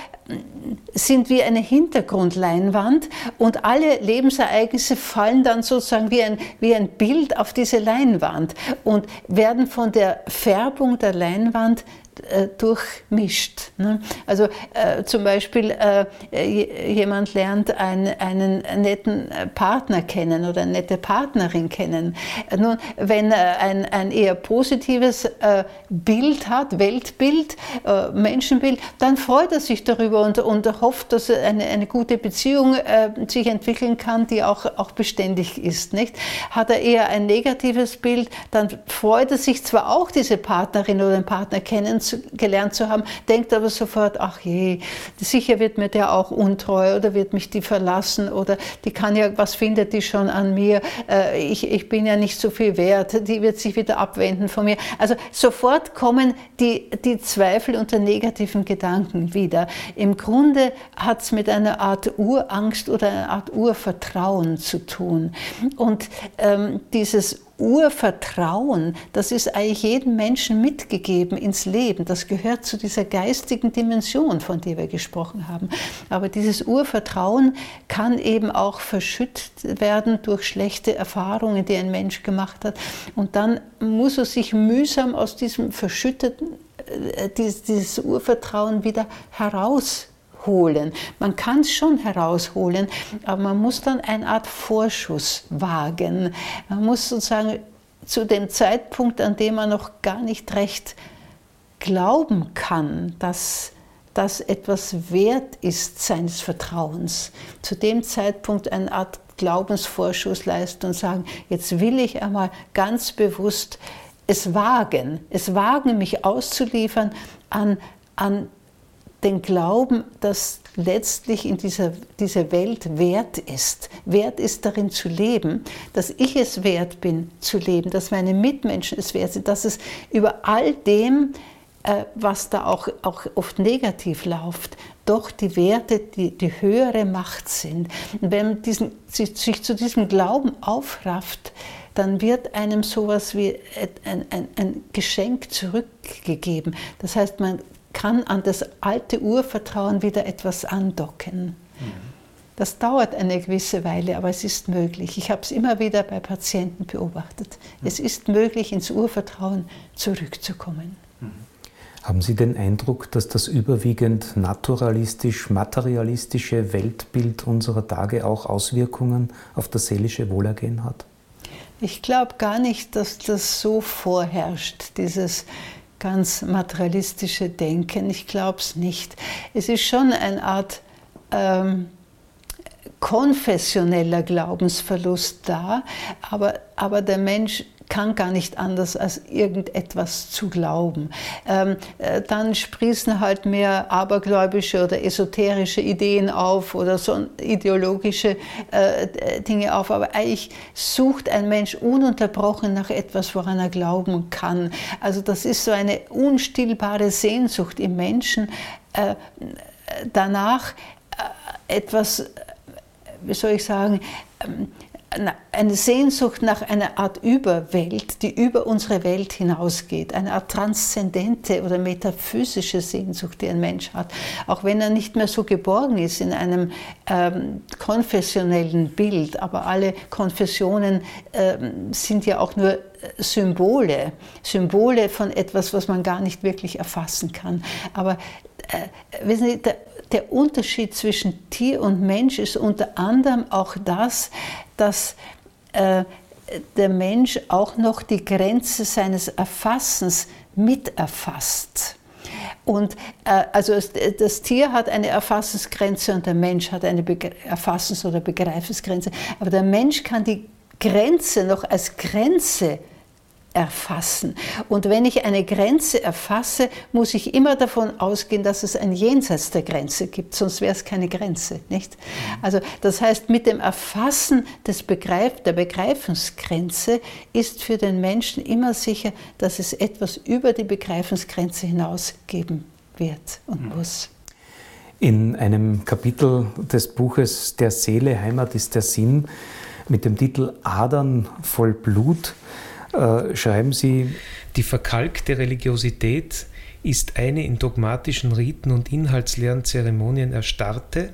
sind wie eine Hintergrundleinwand und alle Lebensereignisse fallen dann sozusagen wie ein, wie ein Bild auf diese Leinwand und werden von der Färbung der Leinwand äh, durchmischt. Ne? Also äh, zum Beispiel äh, jemand lernt einen, einen netten Partner kennen oder eine nette Partnerin kennen. Nun, wenn er ein, ein eher positives äh, Bild hat, Weltbild, äh, Menschenbild, dann freut er sich darüber und, und hofft, dass eine, eine gute Beziehung äh, sich entwickeln kann, die auch, auch beständig ist. Nicht? Hat er eher ein negatives Bild, dann freut er sich zwar auch, diese Partnerin oder den Partner kennenzulernen, gelernt zu haben, denkt aber sofort, ach je, sicher wird mir der auch untreu oder wird mich die verlassen oder die kann ja, was findet die schon an mir, äh, ich, ich bin ja nicht so viel wert, die wird sich wieder abwenden von mir. Also sofort kommen die, die Zweifel und der negativen Gedanken wieder. Im Grunde hat es mit einer Art Urangst oder einer Art Urvertrauen zu tun. Und ähm, dieses Urvertrauen, das ist eigentlich jedem Menschen mitgegeben ins Leben. Das gehört zu dieser geistigen Dimension, von der wir gesprochen haben. Aber dieses Urvertrauen kann eben auch verschüttet werden durch schlechte Erfahrungen, die ein Mensch gemacht hat. Und dann muss er sich mühsam aus diesem verschütteten, äh, dieses Urvertrauen wieder heraus holen. Man kann es schon herausholen, aber man muss dann eine Art Vorschuss wagen. Man muss sozusagen zu dem Zeitpunkt, an dem man noch gar nicht recht glauben kann, dass das etwas wert ist seines Vertrauens. Zu dem Zeitpunkt eine Art Glaubensvorschuss leisten und sagen, jetzt will ich einmal ganz bewusst es wagen, es wagen, mich auszuliefern an, an den Glauben, dass letztlich in dieser, dieser Welt wert ist. Wert ist darin zu leben, dass ich es wert bin zu leben, dass meine Mitmenschen es wert sind, dass es über all dem, äh, was da auch, auch oft negativ läuft, doch die Werte, die, die höhere Macht sind. Und wenn man diesen, sich, sich zu diesem Glauben aufrafft, dann wird einem sowas wie ein, ein, ein Geschenk zurückgegeben. Das heißt, man kann an das alte Urvertrauen wieder etwas andocken. Das dauert eine gewisse Weile, aber es ist möglich. Ich habe es immer wieder bei Patienten beobachtet. Es ist möglich, ins Urvertrauen zurückzukommen. Haben Sie den Eindruck, dass das überwiegend naturalistisch-materialistische Weltbild unserer Tage auch Auswirkungen auf das seelische Wohlergehen hat? Ich glaube gar nicht, dass das so vorherrscht, dieses ganz materialistische Denken. Ich glaube es nicht. Es ist schon eine Art ähm, konfessioneller Glaubensverlust da, aber, aber der Mensch kann gar nicht anders, als irgendetwas zu glauben. Ähm, äh, dann sprießen halt mehr abergläubische oder esoterische Ideen auf oder so ideologische äh, Dinge auf. Aber eigentlich sucht ein Mensch ununterbrochen nach etwas, woran er glauben kann. Also das ist so eine unstillbare Sehnsucht im Menschen äh, danach, äh, etwas, wie soll ich sagen, ähm, eine Sehnsucht nach einer Art Überwelt, die über unsere Welt hinausgeht, eine Art transzendente oder metaphysische Sehnsucht, die ein Mensch hat, auch wenn er nicht mehr so geborgen ist in einem ähm, konfessionellen Bild. Aber alle Konfessionen ähm, sind ja auch nur Symbole, Symbole von etwas, was man gar nicht wirklich erfassen kann. Aber äh, wissen Sie, der, der Unterschied zwischen Tier und Mensch ist unter anderem auch das, dass äh, der Mensch auch noch die Grenze seines Erfassens miterfasst. Und äh, also das Tier hat eine Erfassensgrenze und der Mensch hat eine Erfassens- oder Begreifensgrenze. Aber der Mensch kann die Grenze noch als Grenze erfassen. Und wenn ich eine Grenze erfasse, muss ich immer davon ausgehen, dass es ein Jenseits der Grenze gibt, sonst wäre es keine Grenze, nicht? Also das heißt, mit dem Erfassen des Begreif der Begreifensgrenze ist für den Menschen immer sicher, dass es etwas über die Begreifensgrenze hinaus geben wird und mhm. muss. In einem Kapitel des Buches Der Seele Heimat ist der Sinn mit dem Titel Adern voll Blut äh, schreiben Sie. Die verkalkte Religiosität ist eine in dogmatischen Riten und inhaltsleeren Zeremonien erstarrte,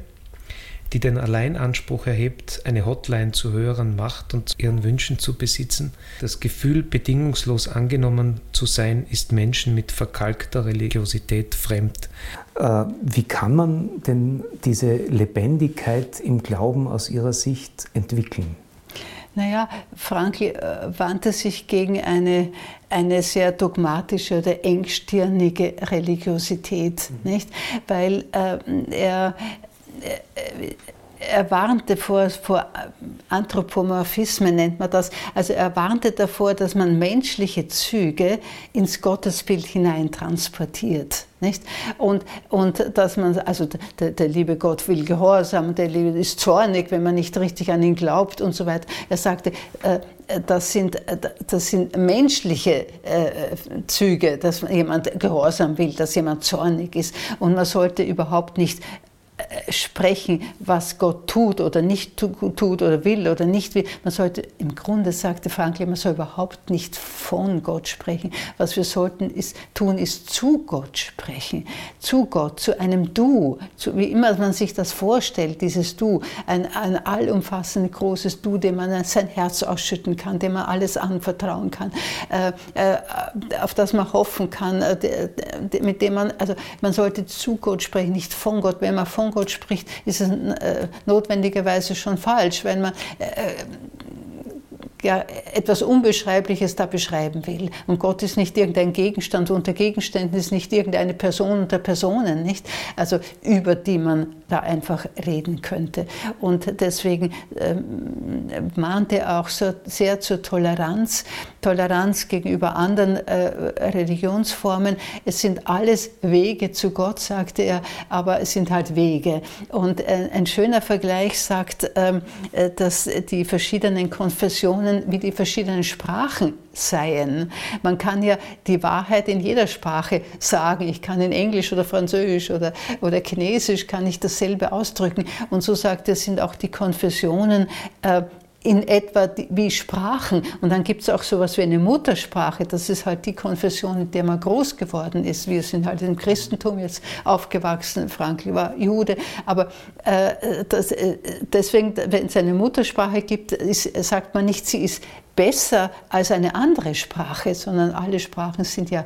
die den Alleinanspruch erhebt, eine Hotline zu höheren Macht und ihren Wünschen zu besitzen. Das Gefühl, bedingungslos angenommen zu sein, ist Menschen mit verkalkter Religiosität fremd. Äh, wie kann man denn diese Lebendigkeit im Glauben aus Ihrer Sicht entwickeln? Naja, Frankl äh, wandte sich gegen eine, eine sehr dogmatische oder engstirnige Religiosität, mhm. nicht? weil äh, er, äh, er warnte vor, vor Anthropomorphismen, nennt man das. Also er warnte davor, dass man menschliche Züge ins Gottesbild hineintransportiert. Nicht? Und, und dass man, also der, der liebe Gott will Gehorsam, der liebe ist zornig, wenn man nicht richtig an ihn glaubt und so weiter. Er sagte, äh, das sind, das sind menschliche äh, Züge, dass jemand Gehorsam will, dass jemand zornig ist. Und man sollte überhaupt nicht sprechen, was Gott tut oder nicht tut oder will oder nicht will. Man sollte, im Grunde sagte Frankl, man soll überhaupt nicht von Gott sprechen. Was wir sollten ist, tun, ist zu Gott sprechen. Zu Gott, zu einem Du. Zu, wie immer man sich das vorstellt, dieses Du. Ein, ein allumfassend großes Du, dem man sein Herz ausschütten kann, dem man alles anvertrauen kann, äh, äh, auf das man hoffen kann, äh, mit dem man, also man sollte zu Gott sprechen, nicht von Gott. Wenn man von von Gott spricht, ist es äh, notwendigerweise schon falsch, wenn man äh, ja, etwas Unbeschreibliches da beschreiben will. Und Gott ist nicht irgendein Gegenstand unter Gegenständen, ist nicht irgendeine Person unter Personen, nicht? Also über die man da einfach reden könnte. Und deswegen ähm, mahnt er auch so sehr zur Toleranz, Toleranz gegenüber anderen äh, Religionsformen. Es sind alles Wege zu Gott, sagte er, aber es sind halt Wege. Und äh, ein schöner Vergleich sagt, ähm, äh, dass die verschiedenen Konfessionen wie die verschiedenen Sprachen seien. Man kann ja die Wahrheit in jeder Sprache sagen. Ich kann in Englisch oder Französisch oder, oder Chinesisch kann ich dasselbe ausdrücken. Und so sagt er, sind auch die Konfessionen äh, in etwa wie Sprachen. Und dann gibt es auch so etwas wie eine Muttersprache. Das ist halt die Konfession, in der man groß geworden ist. Wir sind halt im Christentum jetzt aufgewachsen. Frankl war Jude. Aber äh, das, äh, deswegen, wenn es eine Muttersprache gibt, ist, sagt man nicht, sie ist besser als eine andere Sprache, sondern alle Sprachen sind ja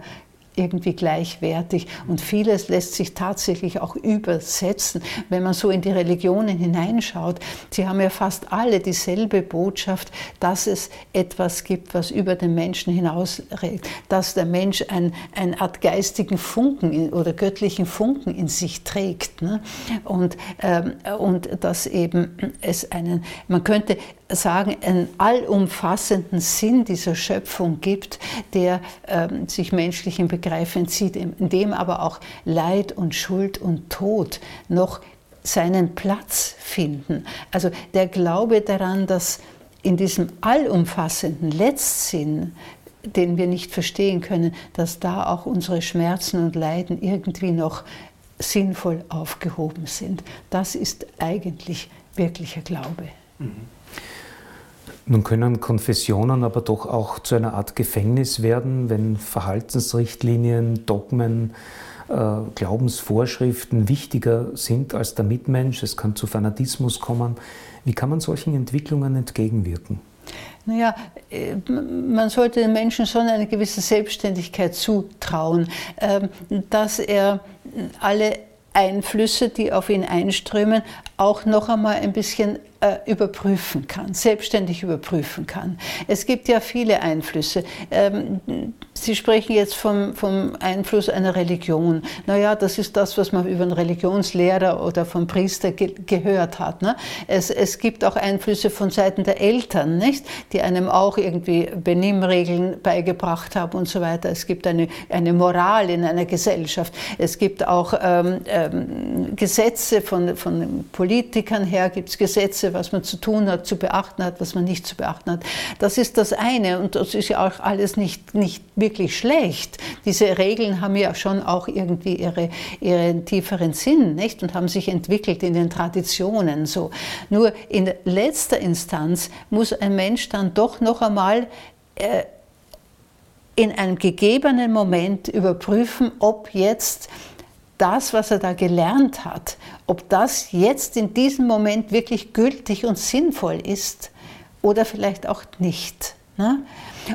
irgendwie gleichwertig und vieles lässt sich tatsächlich auch übersetzen, wenn man so in die Religionen hineinschaut. Sie haben ja fast alle dieselbe Botschaft, dass es etwas gibt, was über den Menschen hinausregt, dass der Mensch ein, eine Art geistigen Funken oder göttlichen Funken in sich trägt ne? und, ähm, und dass eben es einen, man könnte sagen, einen allumfassenden Sinn dieser Schöpfung gibt, der ähm, sich menschlichem Begreif entzieht, in dem aber auch Leid und Schuld und Tod noch seinen Platz finden. Also der Glaube daran, dass in diesem allumfassenden Letztsinn, den wir nicht verstehen können, dass da auch unsere Schmerzen und Leiden irgendwie noch sinnvoll aufgehoben sind. Das ist eigentlich wirklicher Glaube. Mhm. Nun können Konfessionen aber doch auch zu einer Art Gefängnis werden, wenn Verhaltensrichtlinien, Dogmen, äh, Glaubensvorschriften wichtiger sind als der Mitmensch. Es kann zu Fanatismus kommen. Wie kann man solchen Entwicklungen entgegenwirken? Naja, äh, man sollte den Menschen schon eine gewisse Selbstständigkeit zutrauen, ähm, dass er alle Einflüsse, die auf ihn einströmen, auch noch einmal ein bisschen äh, überprüfen kann, selbstständig überprüfen kann. Es gibt ja viele Einflüsse. Ähm, Sie sprechen jetzt vom, vom Einfluss einer Religion. Naja, das ist das, was man über einen Religionslehrer oder vom Priester ge gehört hat. Ne? Es, es gibt auch Einflüsse von Seiten der Eltern, nicht? die einem auch irgendwie Benimmregeln beigebracht haben und so weiter. Es gibt eine, eine Moral in einer Gesellschaft. Es gibt auch ähm, ähm, Gesetze von, von Politikern her, gibt es Gesetze, was man zu tun hat, zu beachten hat, was man nicht zu beachten hat. Das ist das eine und das ist ja auch alles nicht, nicht wirklich schlecht. Diese Regeln haben ja schon auch irgendwie ihre, ihren tieferen Sinn nicht? und haben sich entwickelt in den Traditionen. So. Nur in letzter Instanz muss ein Mensch dann doch noch einmal äh, in einem gegebenen Moment überprüfen, ob jetzt das, was er da gelernt hat, ob das jetzt in diesem Moment wirklich gültig und sinnvoll ist oder vielleicht auch nicht. Ne?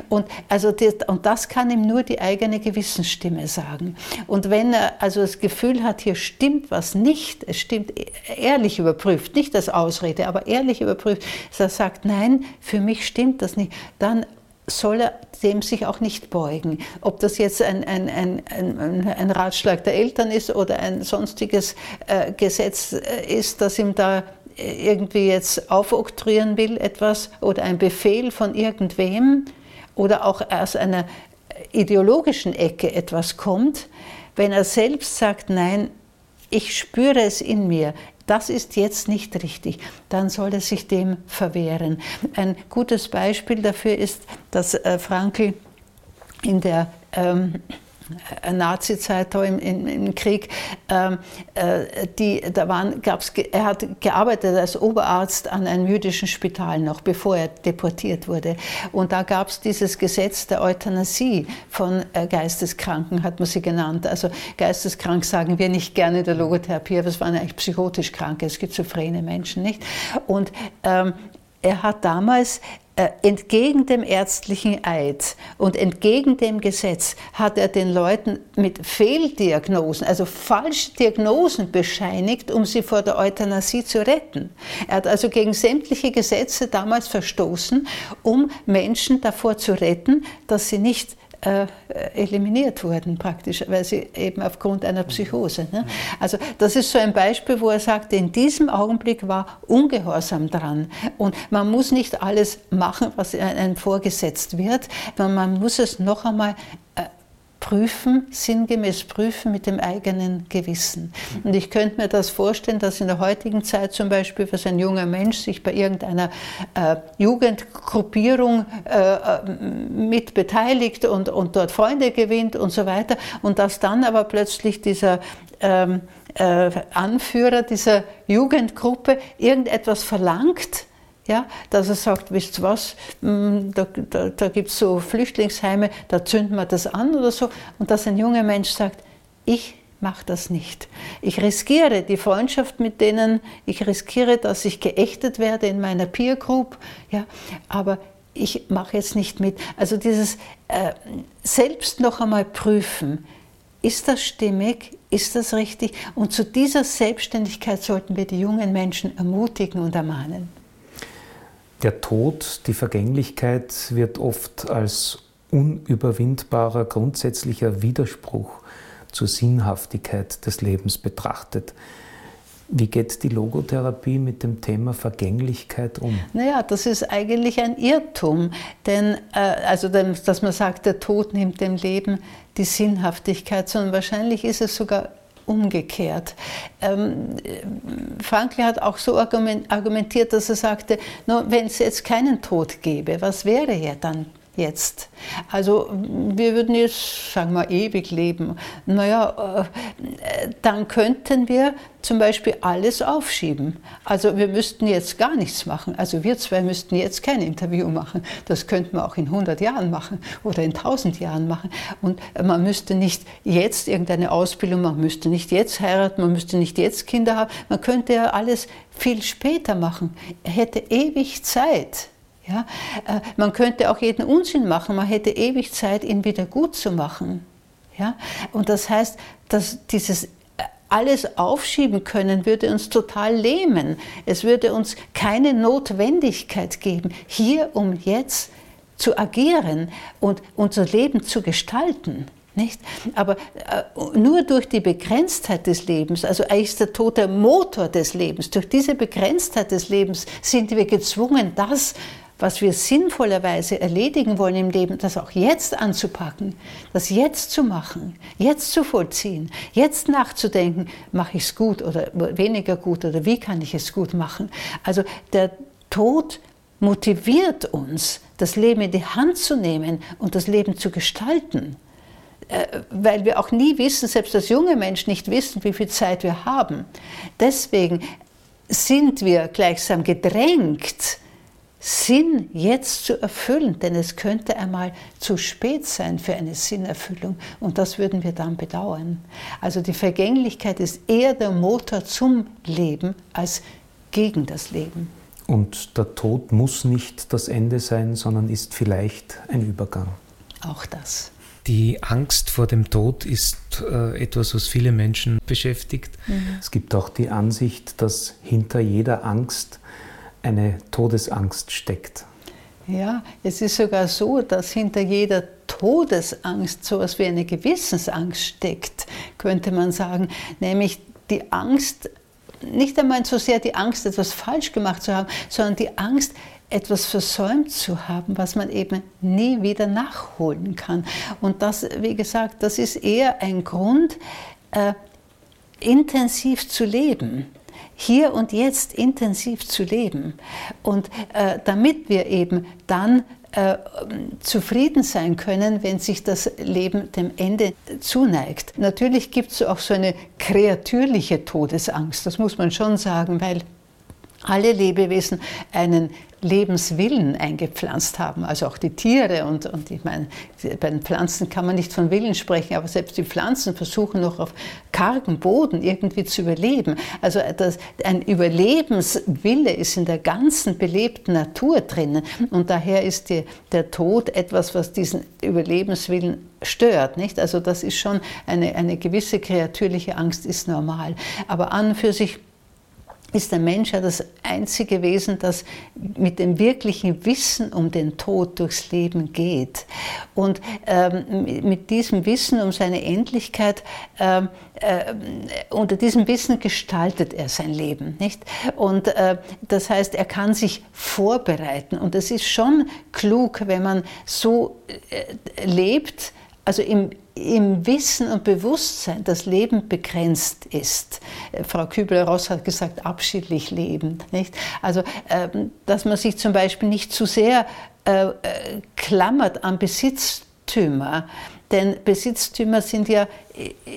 Und, also das, und das kann ihm nur die eigene Gewissensstimme sagen. Und wenn er also das Gefühl hat, hier stimmt was nicht, es stimmt ehrlich überprüft, nicht als Ausrede, aber ehrlich überprüft, dass er sagt, nein, für mich stimmt das nicht, dann soll er dem sich auch nicht beugen. Ob das jetzt ein, ein, ein, ein Ratschlag der Eltern ist oder ein sonstiges äh, Gesetz äh, ist, das ihm da irgendwie jetzt aufoktroyieren will, etwas oder ein Befehl von irgendwem oder auch aus einer ideologischen Ecke etwas kommt, wenn er selbst sagt, nein, ich spüre es in mir, das ist jetzt nicht richtig, dann soll er sich dem verwehren. Ein gutes Beispiel dafür ist, dass äh, Frankl in der ähm, äh, Nazi-Zeit im, im, im, Krieg, ähm, äh, die, da waren, gab's, er hat gearbeitet als Oberarzt an einem jüdischen Spital noch, bevor er deportiert wurde. Und da gab es dieses Gesetz der Euthanasie von äh, Geisteskranken, hat man sie genannt. Also geisteskrank sagen wir nicht gerne in der Logotherapie, aber es waren eigentlich psychotisch Kranke, schizophrene Menschen, nicht? Und ähm, er hat damals äh, entgegen dem ärztlichen Eid und entgegen dem Gesetz hat er den Leuten mit Fehldiagnosen, also falsche Diagnosen bescheinigt, um sie vor der Euthanasie zu retten. Er hat also gegen sämtliche Gesetze damals verstoßen, um Menschen davor zu retten, dass sie nicht äh, eliminiert wurden praktisch, weil sie eben aufgrund einer Psychose. Ne? Also das ist so ein Beispiel, wo er sagt, in diesem Augenblick war Ungehorsam dran. Und man muss nicht alles machen, was einem vorgesetzt wird, man muss es noch einmal prüfen, sinngemäß prüfen mit dem eigenen Gewissen. Und ich könnte mir das vorstellen, dass in der heutigen Zeit zum Beispiel, was ein junger Mensch sich bei irgendeiner äh, Jugendgruppierung äh, äh, mit beteiligt und, und dort Freunde gewinnt und so weiter, und dass dann aber plötzlich dieser ähm, äh, Anführer dieser Jugendgruppe irgendetwas verlangt, ja, dass er sagt, wisst ihr was, hm, da, da, da gibt es so Flüchtlingsheime, da zünden wir das an oder so. Und dass ein junger Mensch sagt, ich mache das nicht. Ich riskiere die Freundschaft mit denen, ich riskiere, dass ich geächtet werde in meiner Peer Group, ja, aber ich mache jetzt nicht mit. Also dieses äh, selbst noch einmal prüfen, ist das stimmig, ist das richtig? Und zu dieser Selbstständigkeit sollten wir die jungen Menschen ermutigen und ermahnen. Der Tod, die Vergänglichkeit wird oft als unüberwindbarer grundsätzlicher Widerspruch zur Sinnhaftigkeit des Lebens betrachtet. Wie geht die Logotherapie mit dem Thema Vergänglichkeit um? Naja, das ist eigentlich ein Irrtum, denn äh, also dass man sagt, der Tod nimmt dem Leben die Sinnhaftigkeit, sondern wahrscheinlich ist es sogar umgekehrt. Ähm, Frankl hat auch so argumentiert, dass er sagte, wenn es jetzt keinen Tod gäbe, was wäre ja dann jetzt. Also wir würden jetzt, sagen wir, ewig leben. Naja, äh, dann könnten wir zum Beispiel alles aufschieben. Also wir müssten jetzt gar nichts machen. Also wir zwei müssten jetzt kein Interview machen. Das könnten wir auch in 100 Jahren machen oder in 1000 Jahren machen. Und man müsste nicht jetzt irgendeine Ausbildung machen, man müsste nicht jetzt heiraten, man müsste nicht jetzt Kinder haben. Man könnte ja alles viel später machen. Er hätte ewig Zeit. Ja? Äh, man könnte auch jeden Unsinn machen, man hätte ewig Zeit, ihn wieder gut zu machen. Ja? Und das heißt, dass dieses äh, alles aufschieben können, würde uns total lähmen. Es würde uns keine Notwendigkeit geben, hier um jetzt zu agieren und unser Leben zu gestalten. Nicht? Aber äh, nur durch die Begrenztheit des Lebens, also eigentlich ist der Tod der Motor des Lebens, durch diese Begrenztheit des Lebens sind wir gezwungen, das was wir sinnvollerweise erledigen wollen im Leben, das auch jetzt anzupacken, das jetzt zu machen, jetzt zu vollziehen, jetzt nachzudenken, mache ich es gut oder weniger gut oder wie kann ich es gut machen. Also der Tod motiviert uns, das Leben in die Hand zu nehmen und das Leben zu gestalten äh, weil wir auch nie wissen, selbst als junge Menschen nicht wissen, wie viel Zeit wir haben. Deswegen sind wir gleichsam gedrängt, Sinn jetzt zu erfüllen, denn es könnte einmal zu spät sein für eine Sinnerfüllung und das würden wir dann bedauern. Also die Vergänglichkeit ist eher der Motor zum Leben als gegen das Leben. Und der Tod muss nicht das Ende sein, sondern ist vielleicht ein Übergang. Auch das. Die Angst vor dem Tod ist äh, etwas, was viele Menschen beschäftigt. Mhm. Es gibt auch die Ansicht, dass hinter jeder Angst eine Todesangst steckt. Ja, es ist sogar so, dass hinter jeder Todesangst so etwas wie eine Gewissensangst steckt, könnte man sagen. Nämlich die Angst, nicht einmal so sehr die Angst, etwas falsch gemacht zu haben, sondern die Angst, etwas versäumt zu haben, was man eben nie wieder nachholen kann. Und das, wie gesagt, das ist eher ein Grund, äh, intensiv zu leben hier und jetzt intensiv zu leben. Und äh, damit wir eben dann äh, zufrieden sein können, wenn sich das Leben dem Ende zuneigt. Natürlich gibt es auch so eine kreatürliche Todesangst, das muss man schon sagen, weil alle Lebewesen einen Lebenswillen eingepflanzt haben, also auch die Tiere. Und, und ich meine, bei den Pflanzen kann man nicht von Willen sprechen, aber selbst die Pflanzen versuchen noch auf kargen Boden irgendwie zu überleben. Also das, ein Überlebenswille ist in der ganzen belebten Natur drinnen. Und daher ist die, der Tod etwas, was diesen Überlebenswillen stört. Nicht? Also das ist schon eine, eine gewisse kreatürliche Angst, ist normal. Aber an und für sich ist der Mensch ja das einzige Wesen, das mit dem wirklichen Wissen um den Tod durchs Leben geht. Und ähm, mit diesem Wissen um seine Endlichkeit, ähm, äh, unter diesem Wissen gestaltet er sein Leben. Nicht? Und äh, das heißt, er kann sich vorbereiten. Und es ist schon klug, wenn man so äh, lebt, also im, im Wissen und Bewusstsein, dass Leben begrenzt ist. Äh, Frau Kübler-Ross hat gesagt, abschiedlich leben. Nicht? Also, ähm, dass man sich zum Beispiel nicht zu sehr äh, äh, klammert an Besitztümer, denn Besitztümer sind ja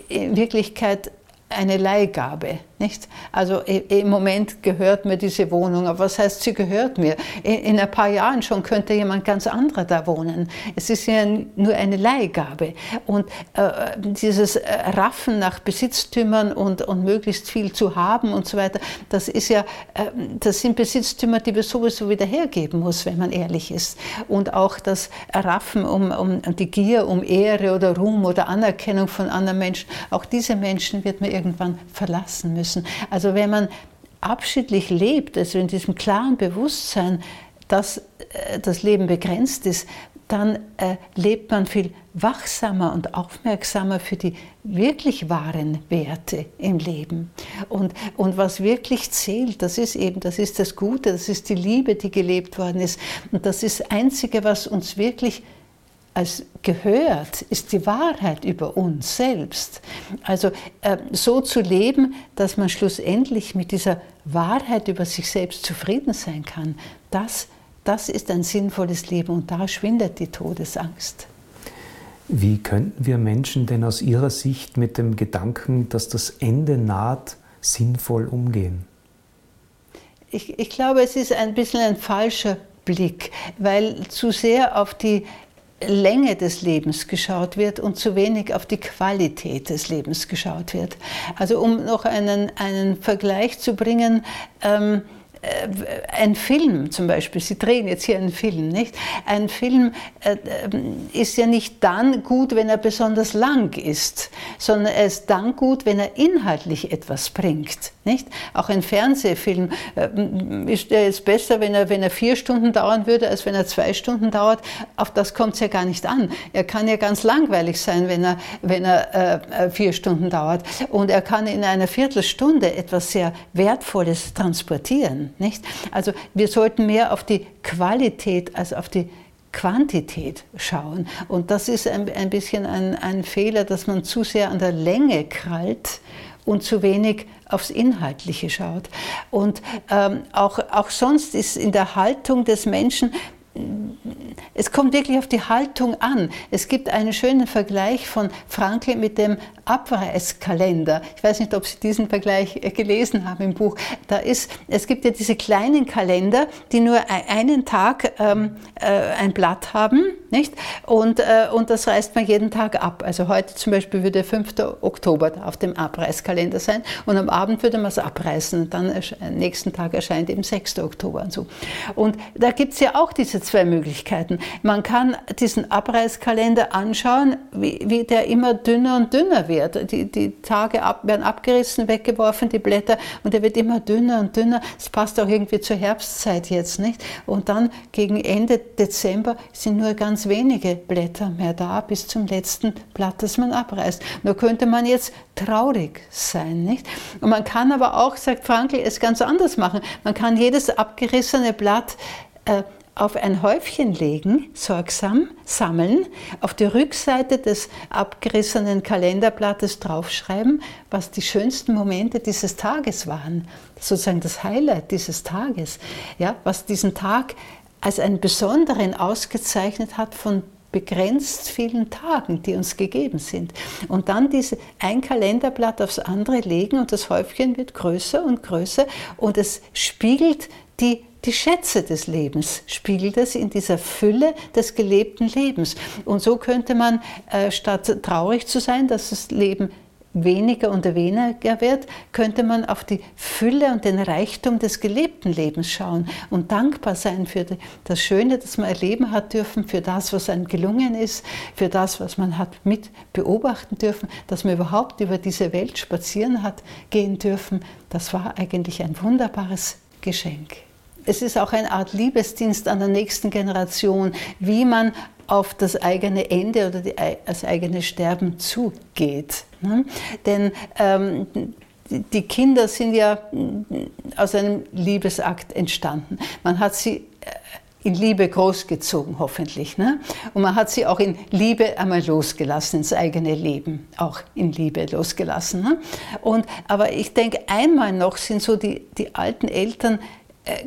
in Wirklichkeit eine Leihgabe. Nicht? Also im Moment gehört mir diese Wohnung, aber was heißt, sie gehört mir? In ein paar Jahren schon könnte jemand ganz anderer da wohnen. Es ist ja nur eine Leihgabe. Und äh, dieses Raffen nach Besitztümern und, und möglichst viel zu haben und so weiter, das, ist ja, äh, das sind Besitztümer, die wir sowieso wieder hergeben muss, wenn man ehrlich ist. Und auch das Raffen um, um die Gier um Ehre oder Ruhm oder Anerkennung von anderen Menschen, auch diese Menschen wird man irgendwann verlassen müssen müssen. Also wenn man abschiedlich lebt, also in diesem klaren Bewusstsein, dass äh, das Leben begrenzt ist, dann äh, lebt man viel wachsamer und aufmerksamer für die wirklich wahren Werte im Leben. Und, und was wirklich zählt, das ist eben, das ist das Gute, das ist die Liebe, die gelebt worden ist. Und das ist das Einzige, was uns wirklich als gehört, ist die Wahrheit über uns selbst. Also äh, so zu leben, dass man schlussendlich mit dieser Wahrheit über sich selbst zufrieden sein kann, das, das ist ein sinnvolles Leben und da schwindet die Todesangst. Wie könnten wir Menschen denn aus Ihrer Sicht mit dem Gedanken, dass das Ende naht, sinnvoll umgehen? Ich, ich glaube, es ist ein bisschen ein falscher Blick, weil zu sehr auf die Länge des Lebens geschaut wird und zu wenig auf die Qualität des Lebens geschaut wird. Also um noch einen, einen Vergleich zu bringen, ähm, äh, ein Film zum Beispiel, Sie drehen jetzt hier einen Film, nicht? Ein Film äh, ist ja nicht dann gut, wenn er besonders lang ist, sondern er ist dann gut, wenn er inhaltlich etwas bringt, nicht? Auch ein Fernsehfilm äh, ist ja jetzt besser, wenn er, wenn er vier Stunden dauern würde, als wenn er zwei Stunden dauert. Auf das kommt es ja gar nicht an. Er kann ja ganz langweilig sein, wenn er, wenn er äh, vier Stunden dauert. Und er kann in einer Viertelstunde etwas sehr Wertvolles transportieren. Nicht? Also wir sollten mehr auf die Qualität als auf die Quantität schauen. Und das ist ein, ein bisschen ein, ein Fehler, dass man zu sehr an der Länge krallt und zu wenig aufs Inhaltliche schaut. Und ähm, auch, auch sonst ist in der Haltung des Menschen es kommt wirklich auf die Haltung an. Es gibt einen schönen Vergleich von Frankl mit dem Abreißkalender. Ich weiß nicht, ob Sie diesen Vergleich äh, gelesen haben im Buch. Da ist, es gibt ja diese kleinen Kalender, die nur einen Tag ähm, äh, ein Blatt haben, nicht? Und, äh, und das reißt man jeden Tag ab. Also heute zum Beispiel würde 5. Oktober auf dem Abreißkalender sein und am Abend würde man es abreißen. Und dann am nächsten Tag erscheint eben 6. Oktober und so. Und da gibt es ja auch diese zwei Möglichkeiten. Man kann diesen Abreißkalender anschauen, wie, wie der immer dünner und dünner wird. Die, die Tage ab, werden abgerissen, weggeworfen, die Blätter, und er wird immer dünner und dünner. Es passt auch irgendwie zur Herbstzeit jetzt, nicht? Und dann gegen Ende Dezember sind nur ganz wenige Blätter mehr da, bis zum letzten Blatt, das man abreißt. Nur könnte man jetzt traurig sein, nicht? Und man kann aber auch, sagt Frankl, es ganz anders machen. Man kann jedes abgerissene Blatt äh, auf ein Häufchen legen, sorgsam sammeln, auf die Rückseite des abgerissenen Kalenderblattes draufschreiben, was die schönsten Momente dieses Tages waren, sozusagen das Highlight dieses Tages, ja, was diesen Tag als einen besonderen ausgezeichnet hat von begrenzt vielen Tagen, die uns gegeben sind. Und dann diese ein Kalenderblatt aufs andere legen und das Häufchen wird größer und größer und es spiegelt die die Schätze des Lebens spiegelt es in dieser Fülle des gelebten Lebens. Und so könnte man, äh, statt traurig zu sein, dass das Leben weniger und weniger wird, könnte man auf die Fülle und den Reichtum des gelebten Lebens schauen und dankbar sein für das Schöne, das man erleben hat dürfen, für das, was einem gelungen ist, für das, was man hat mit beobachten dürfen, dass man überhaupt über diese Welt spazieren hat gehen dürfen. Das war eigentlich ein wunderbares Geschenk. Es ist auch eine Art Liebesdienst an der nächsten Generation, wie man auf das eigene Ende oder die, das eigene Sterben zugeht. Ne? Denn ähm, die Kinder sind ja äh, aus einem Liebesakt entstanden. Man hat sie äh, in Liebe großgezogen, hoffentlich. Ne? Und man hat sie auch in Liebe einmal losgelassen, ins eigene Leben auch in Liebe losgelassen. Ne? Und, aber ich denke, einmal noch sind so die, die alten Eltern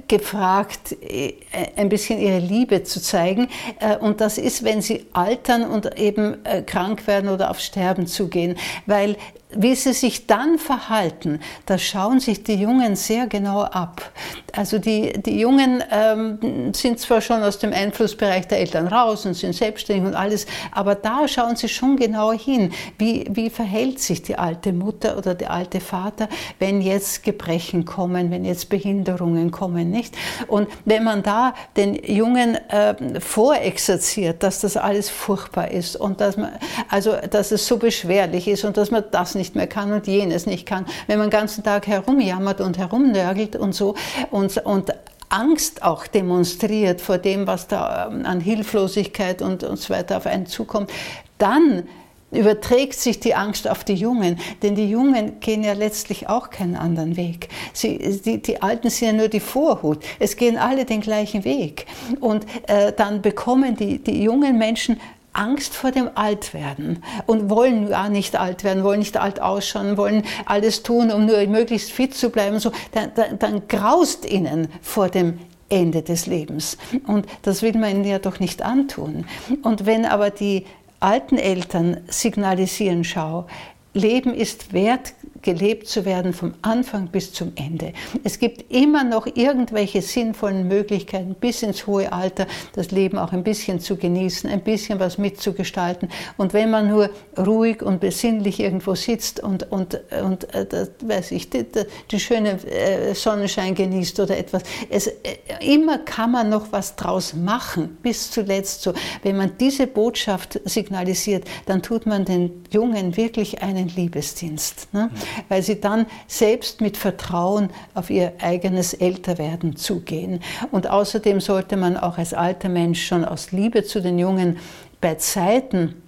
gefragt, äh, ein bisschen ihre Liebe zu zeigen. Äh, und das ist, wenn sie altern und eben krank werden oder auf Sterben zugehen. Weil wie sie sich dann verhalten, das schauen sich die Jungen sehr genau ab. Also die, die Jungen ähm, sind zwar schon aus dem Einflussbereich der Eltern raus und sind selbstständig und alles, aber da schauen sie schon genau hin, wie, wie verhält sich die alte Mutter oder der alte Vater, wenn jetzt Gebrechen kommen, wenn jetzt Behinderungen kommen, nicht? Und wenn man da den Jungen äh, vorexerziert, dass das alles furchtbar ist und dass man, also dass es so beschwerlich ist und dass man das nicht nicht mehr kann und jenes nicht kann. Wenn man den ganzen Tag herumjammert und herumnörgelt und so und, und Angst auch demonstriert vor dem, was da ähm, an Hilflosigkeit und, und so weiter auf einen zukommt, dann überträgt sich die Angst auf die Jungen, denn die Jungen gehen ja letztlich auch keinen anderen Weg. Sie, die, die Alten sind ja nur die Vorhut. Es gehen alle den gleichen Weg. Und äh, dann bekommen die, die jungen Menschen Angst vor dem Altwerden und wollen gar nicht alt werden, wollen nicht alt ausschauen, wollen alles tun, um nur möglichst fit zu bleiben. So, dann, dann, dann graust ihnen vor dem Ende des Lebens. Und das will man ihnen ja doch nicht antun. Und wenn aber die alten Eltern signalisieren, schau, Leben ist wert, gelebt zu werden vom Anfang bis zum Ende. Es gibt immer noch irgendwelche sinnvollen Möglichkeiten bis ins hohe Alter, das Leben auch ein bisschen zu genießen, ein bisschen was mitzugestalten. Und wenn man nur ruhig und besinnlich irgendwo sitzt und, und, und äh, das, weiß ich, die, die schöne äh, Sonnenschein genießt oder etwas, es, äh, immer kann man noch was draus machen, bis zuletzt so. Wenn man diese Botschaft signalisiert, dann tut man den Jungen wirklich einen Liebesdienst. Ne? Weil sie dann selbst mit Vertrauen auf ihr eigenes Älterwerden zugehen. Und außerdem sollte man auch als alter Mensch schon aus Liebe zu den Jungen bei Zeiten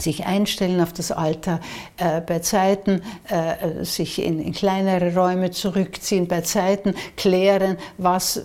sich einstellen auf das Alter, äh, bei Zeiten äh, sich in, in, kleinere Räume zurückziehen, bei Zeiten klären, was äh,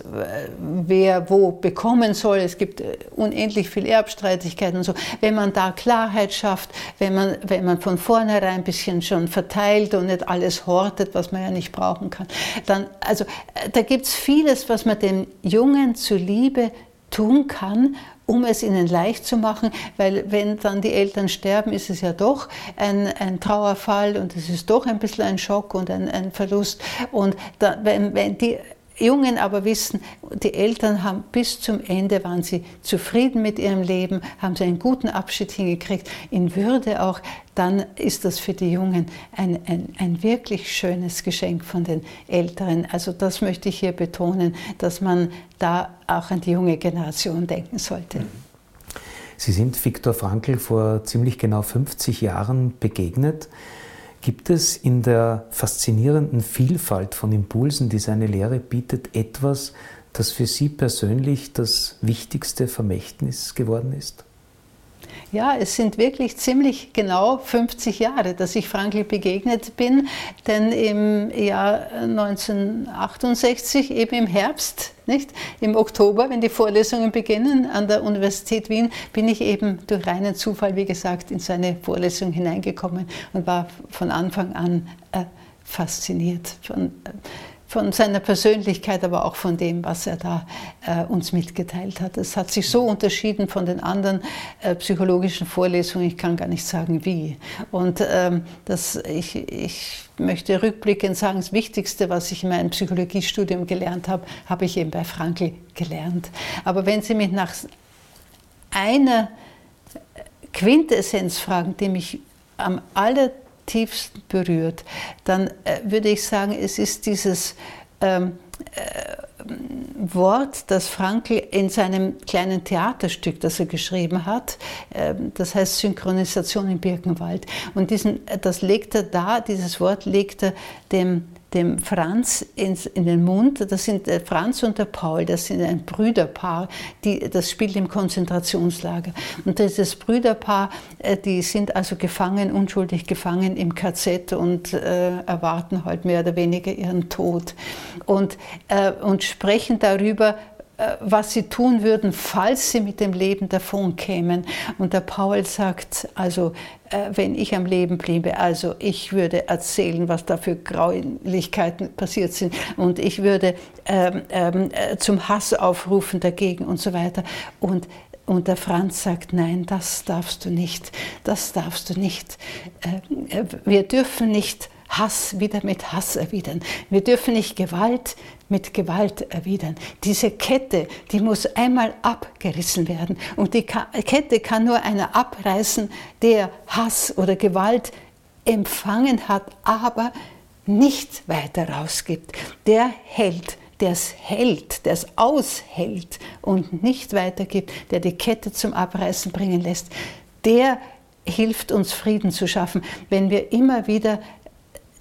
wer wo bekommen soll. Es gibt äh, unendlich viel Erbstreitigkeiten und so. Wenn man da Klarheit schafft, wenn man, wenn man von vornherein ein bisschen schon verteilt und nicht alles hortet, was man ja nicht brauchen kann, dann, also äh, da gibt es vieles, was man den Jungen zuliebe tun kann, um es ihnen leicht zu machen, weil wenn dann die Eltern sterben, ist es ja doch ein, ein Trauerfall und es ist doch ein bisschen ein Schock und ein, ein Verlust. Und da, wenn, wenn die Jungen aber wissen, die Eltern haben bis zum Ende waren sie zufrieden mit ihrem Leben, haben sie einen guten Abschied hingekriegt, in Würde auch, dann ist das für die Jungen ein, ein, ein wirklich schönes Geschenk von den Älteren. Also das möchte ich hier betonen, dass man da auch an die junge Generation denken sollte. Sie sind Viktor Frankl vor ziemlich genau 50 Jahren begegnet. Gibt es in der faszinierenden Vielfalt von Impulsen, die seine Lehre bietet, etwas, das für Sie persönlich das wichtigste Vermächtnis geworden ist? Ja, es sind wirklich ziemlich genau 50 Jahre, dass ich Frankl begegnet bin, denn im Jahr 1968, eben im Herbst, nicht? Im Oktober, wenn die Vorlesungen beginnen an der Universität Wien, bin ich eben durch reinen Zufall, wie gesagt, in seine Vorlesung hineingekommen und war von Anfang an äh, fasziniert von, von seiner Persönlichkeit, aber auch von dem, was er da äh, uns mitgeteilt hat. Es hat sich so unterschieden von den anderen äh, psychologischen Vorlesungen, ich kann gar nicht sagen wie. Und ähm, das, ich, ich möchte rückblickend sagen, das Wichtigste, was ich in meinem Psychologiestudium gelernt habe, habe ich eben bei Frankl gelernt. Aber wenn Sie mich nach einer Quintessenz fragen, die mich am allertiefsten berührt, dann äh, würde ich sagen, es ist dieses ähm, äh, Wort, das Frankl in seinem kleinen Theaterstück, das er geschrieben hat, äh, das heißt Synchronisation im Birkenwald. Und diesen, das legt er da, dieses Wort legt er dem dem Franz in den Mund. Das sind der Franz und der Paul, das sind ein Brüderpaar, die, das spielt im Konzentrationslager. Und dieses Brüderpaar, äh, die sind also gefangen, unschuldig gefangen im KZ und äh, erwarten halt mehr oder weniger ihren Tod. Und, äh, und sprechen darüber, äh, was sie tun würden, falls sie mit dem Leben davon kämen. Und der Paul sagt, also äh, wenn ich am Leben bliebe, also ich würde erzählen, was da für Graulichkeiten passiert sind und ich würde ähm, ähm, äh, zum Hass aufrufen dagegen und so weiter. Und und der Franz sagt, nein, das darfst du nicht, das darfst du nicht. Wir dürfen nicht Hass wieder mit Hass erwidern. Wir dürfen nicht Gewalt mit Gewalt erwidern. Diese Kette, die muss einmal abgerissen werden. Und die Kette kann nur einer abreißen, der Hass oder Gewalt empfangen hat, aber nicht weiter rausgibt. Der hält, der es hält, der es aushält und nicht weitergibt, der die Kette zum Abreißen bringen lässt, der hilft uns Frieden zu schaffen, wenn wir immer wieder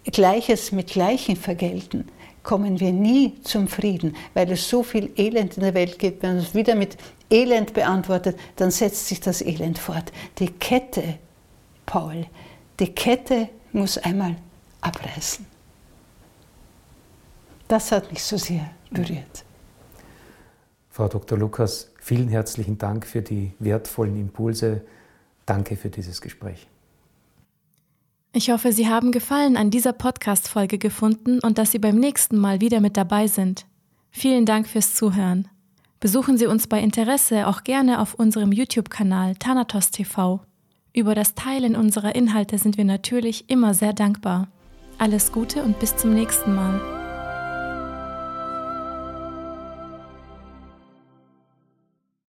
Gleiches mit Gleichen vergelten, kommen wir nie zum Frieden, weil es so viel Elend in der Welt gibt. Wenn man es wieder mit Elend beantwortet, dann setzt sich das Elend fort. Die Kette, Paul, die Kette muss einmal abreißen. Das hat mich so sehr berührt. Frau Dr. Lukas, vielen herzlichen Dank für die wertvollen Impulse. Danke für dieses Gespräch. Ich hoffe, Sie haben Gefallen an dieser Podcast-Folge gefunden und dass Sie beim nächsten Mal wieder mit dabei sind. Vielen Dank fürs Zuhören. Besuchen Sie uns bei Interesse auch gerne auf unserem YouTube-Kanal Thanatos TV. Über das Teilen unserer Inhalte sind wir natürlich immer sehr dankbar. Alles Gute und bis zum nächsten Mal.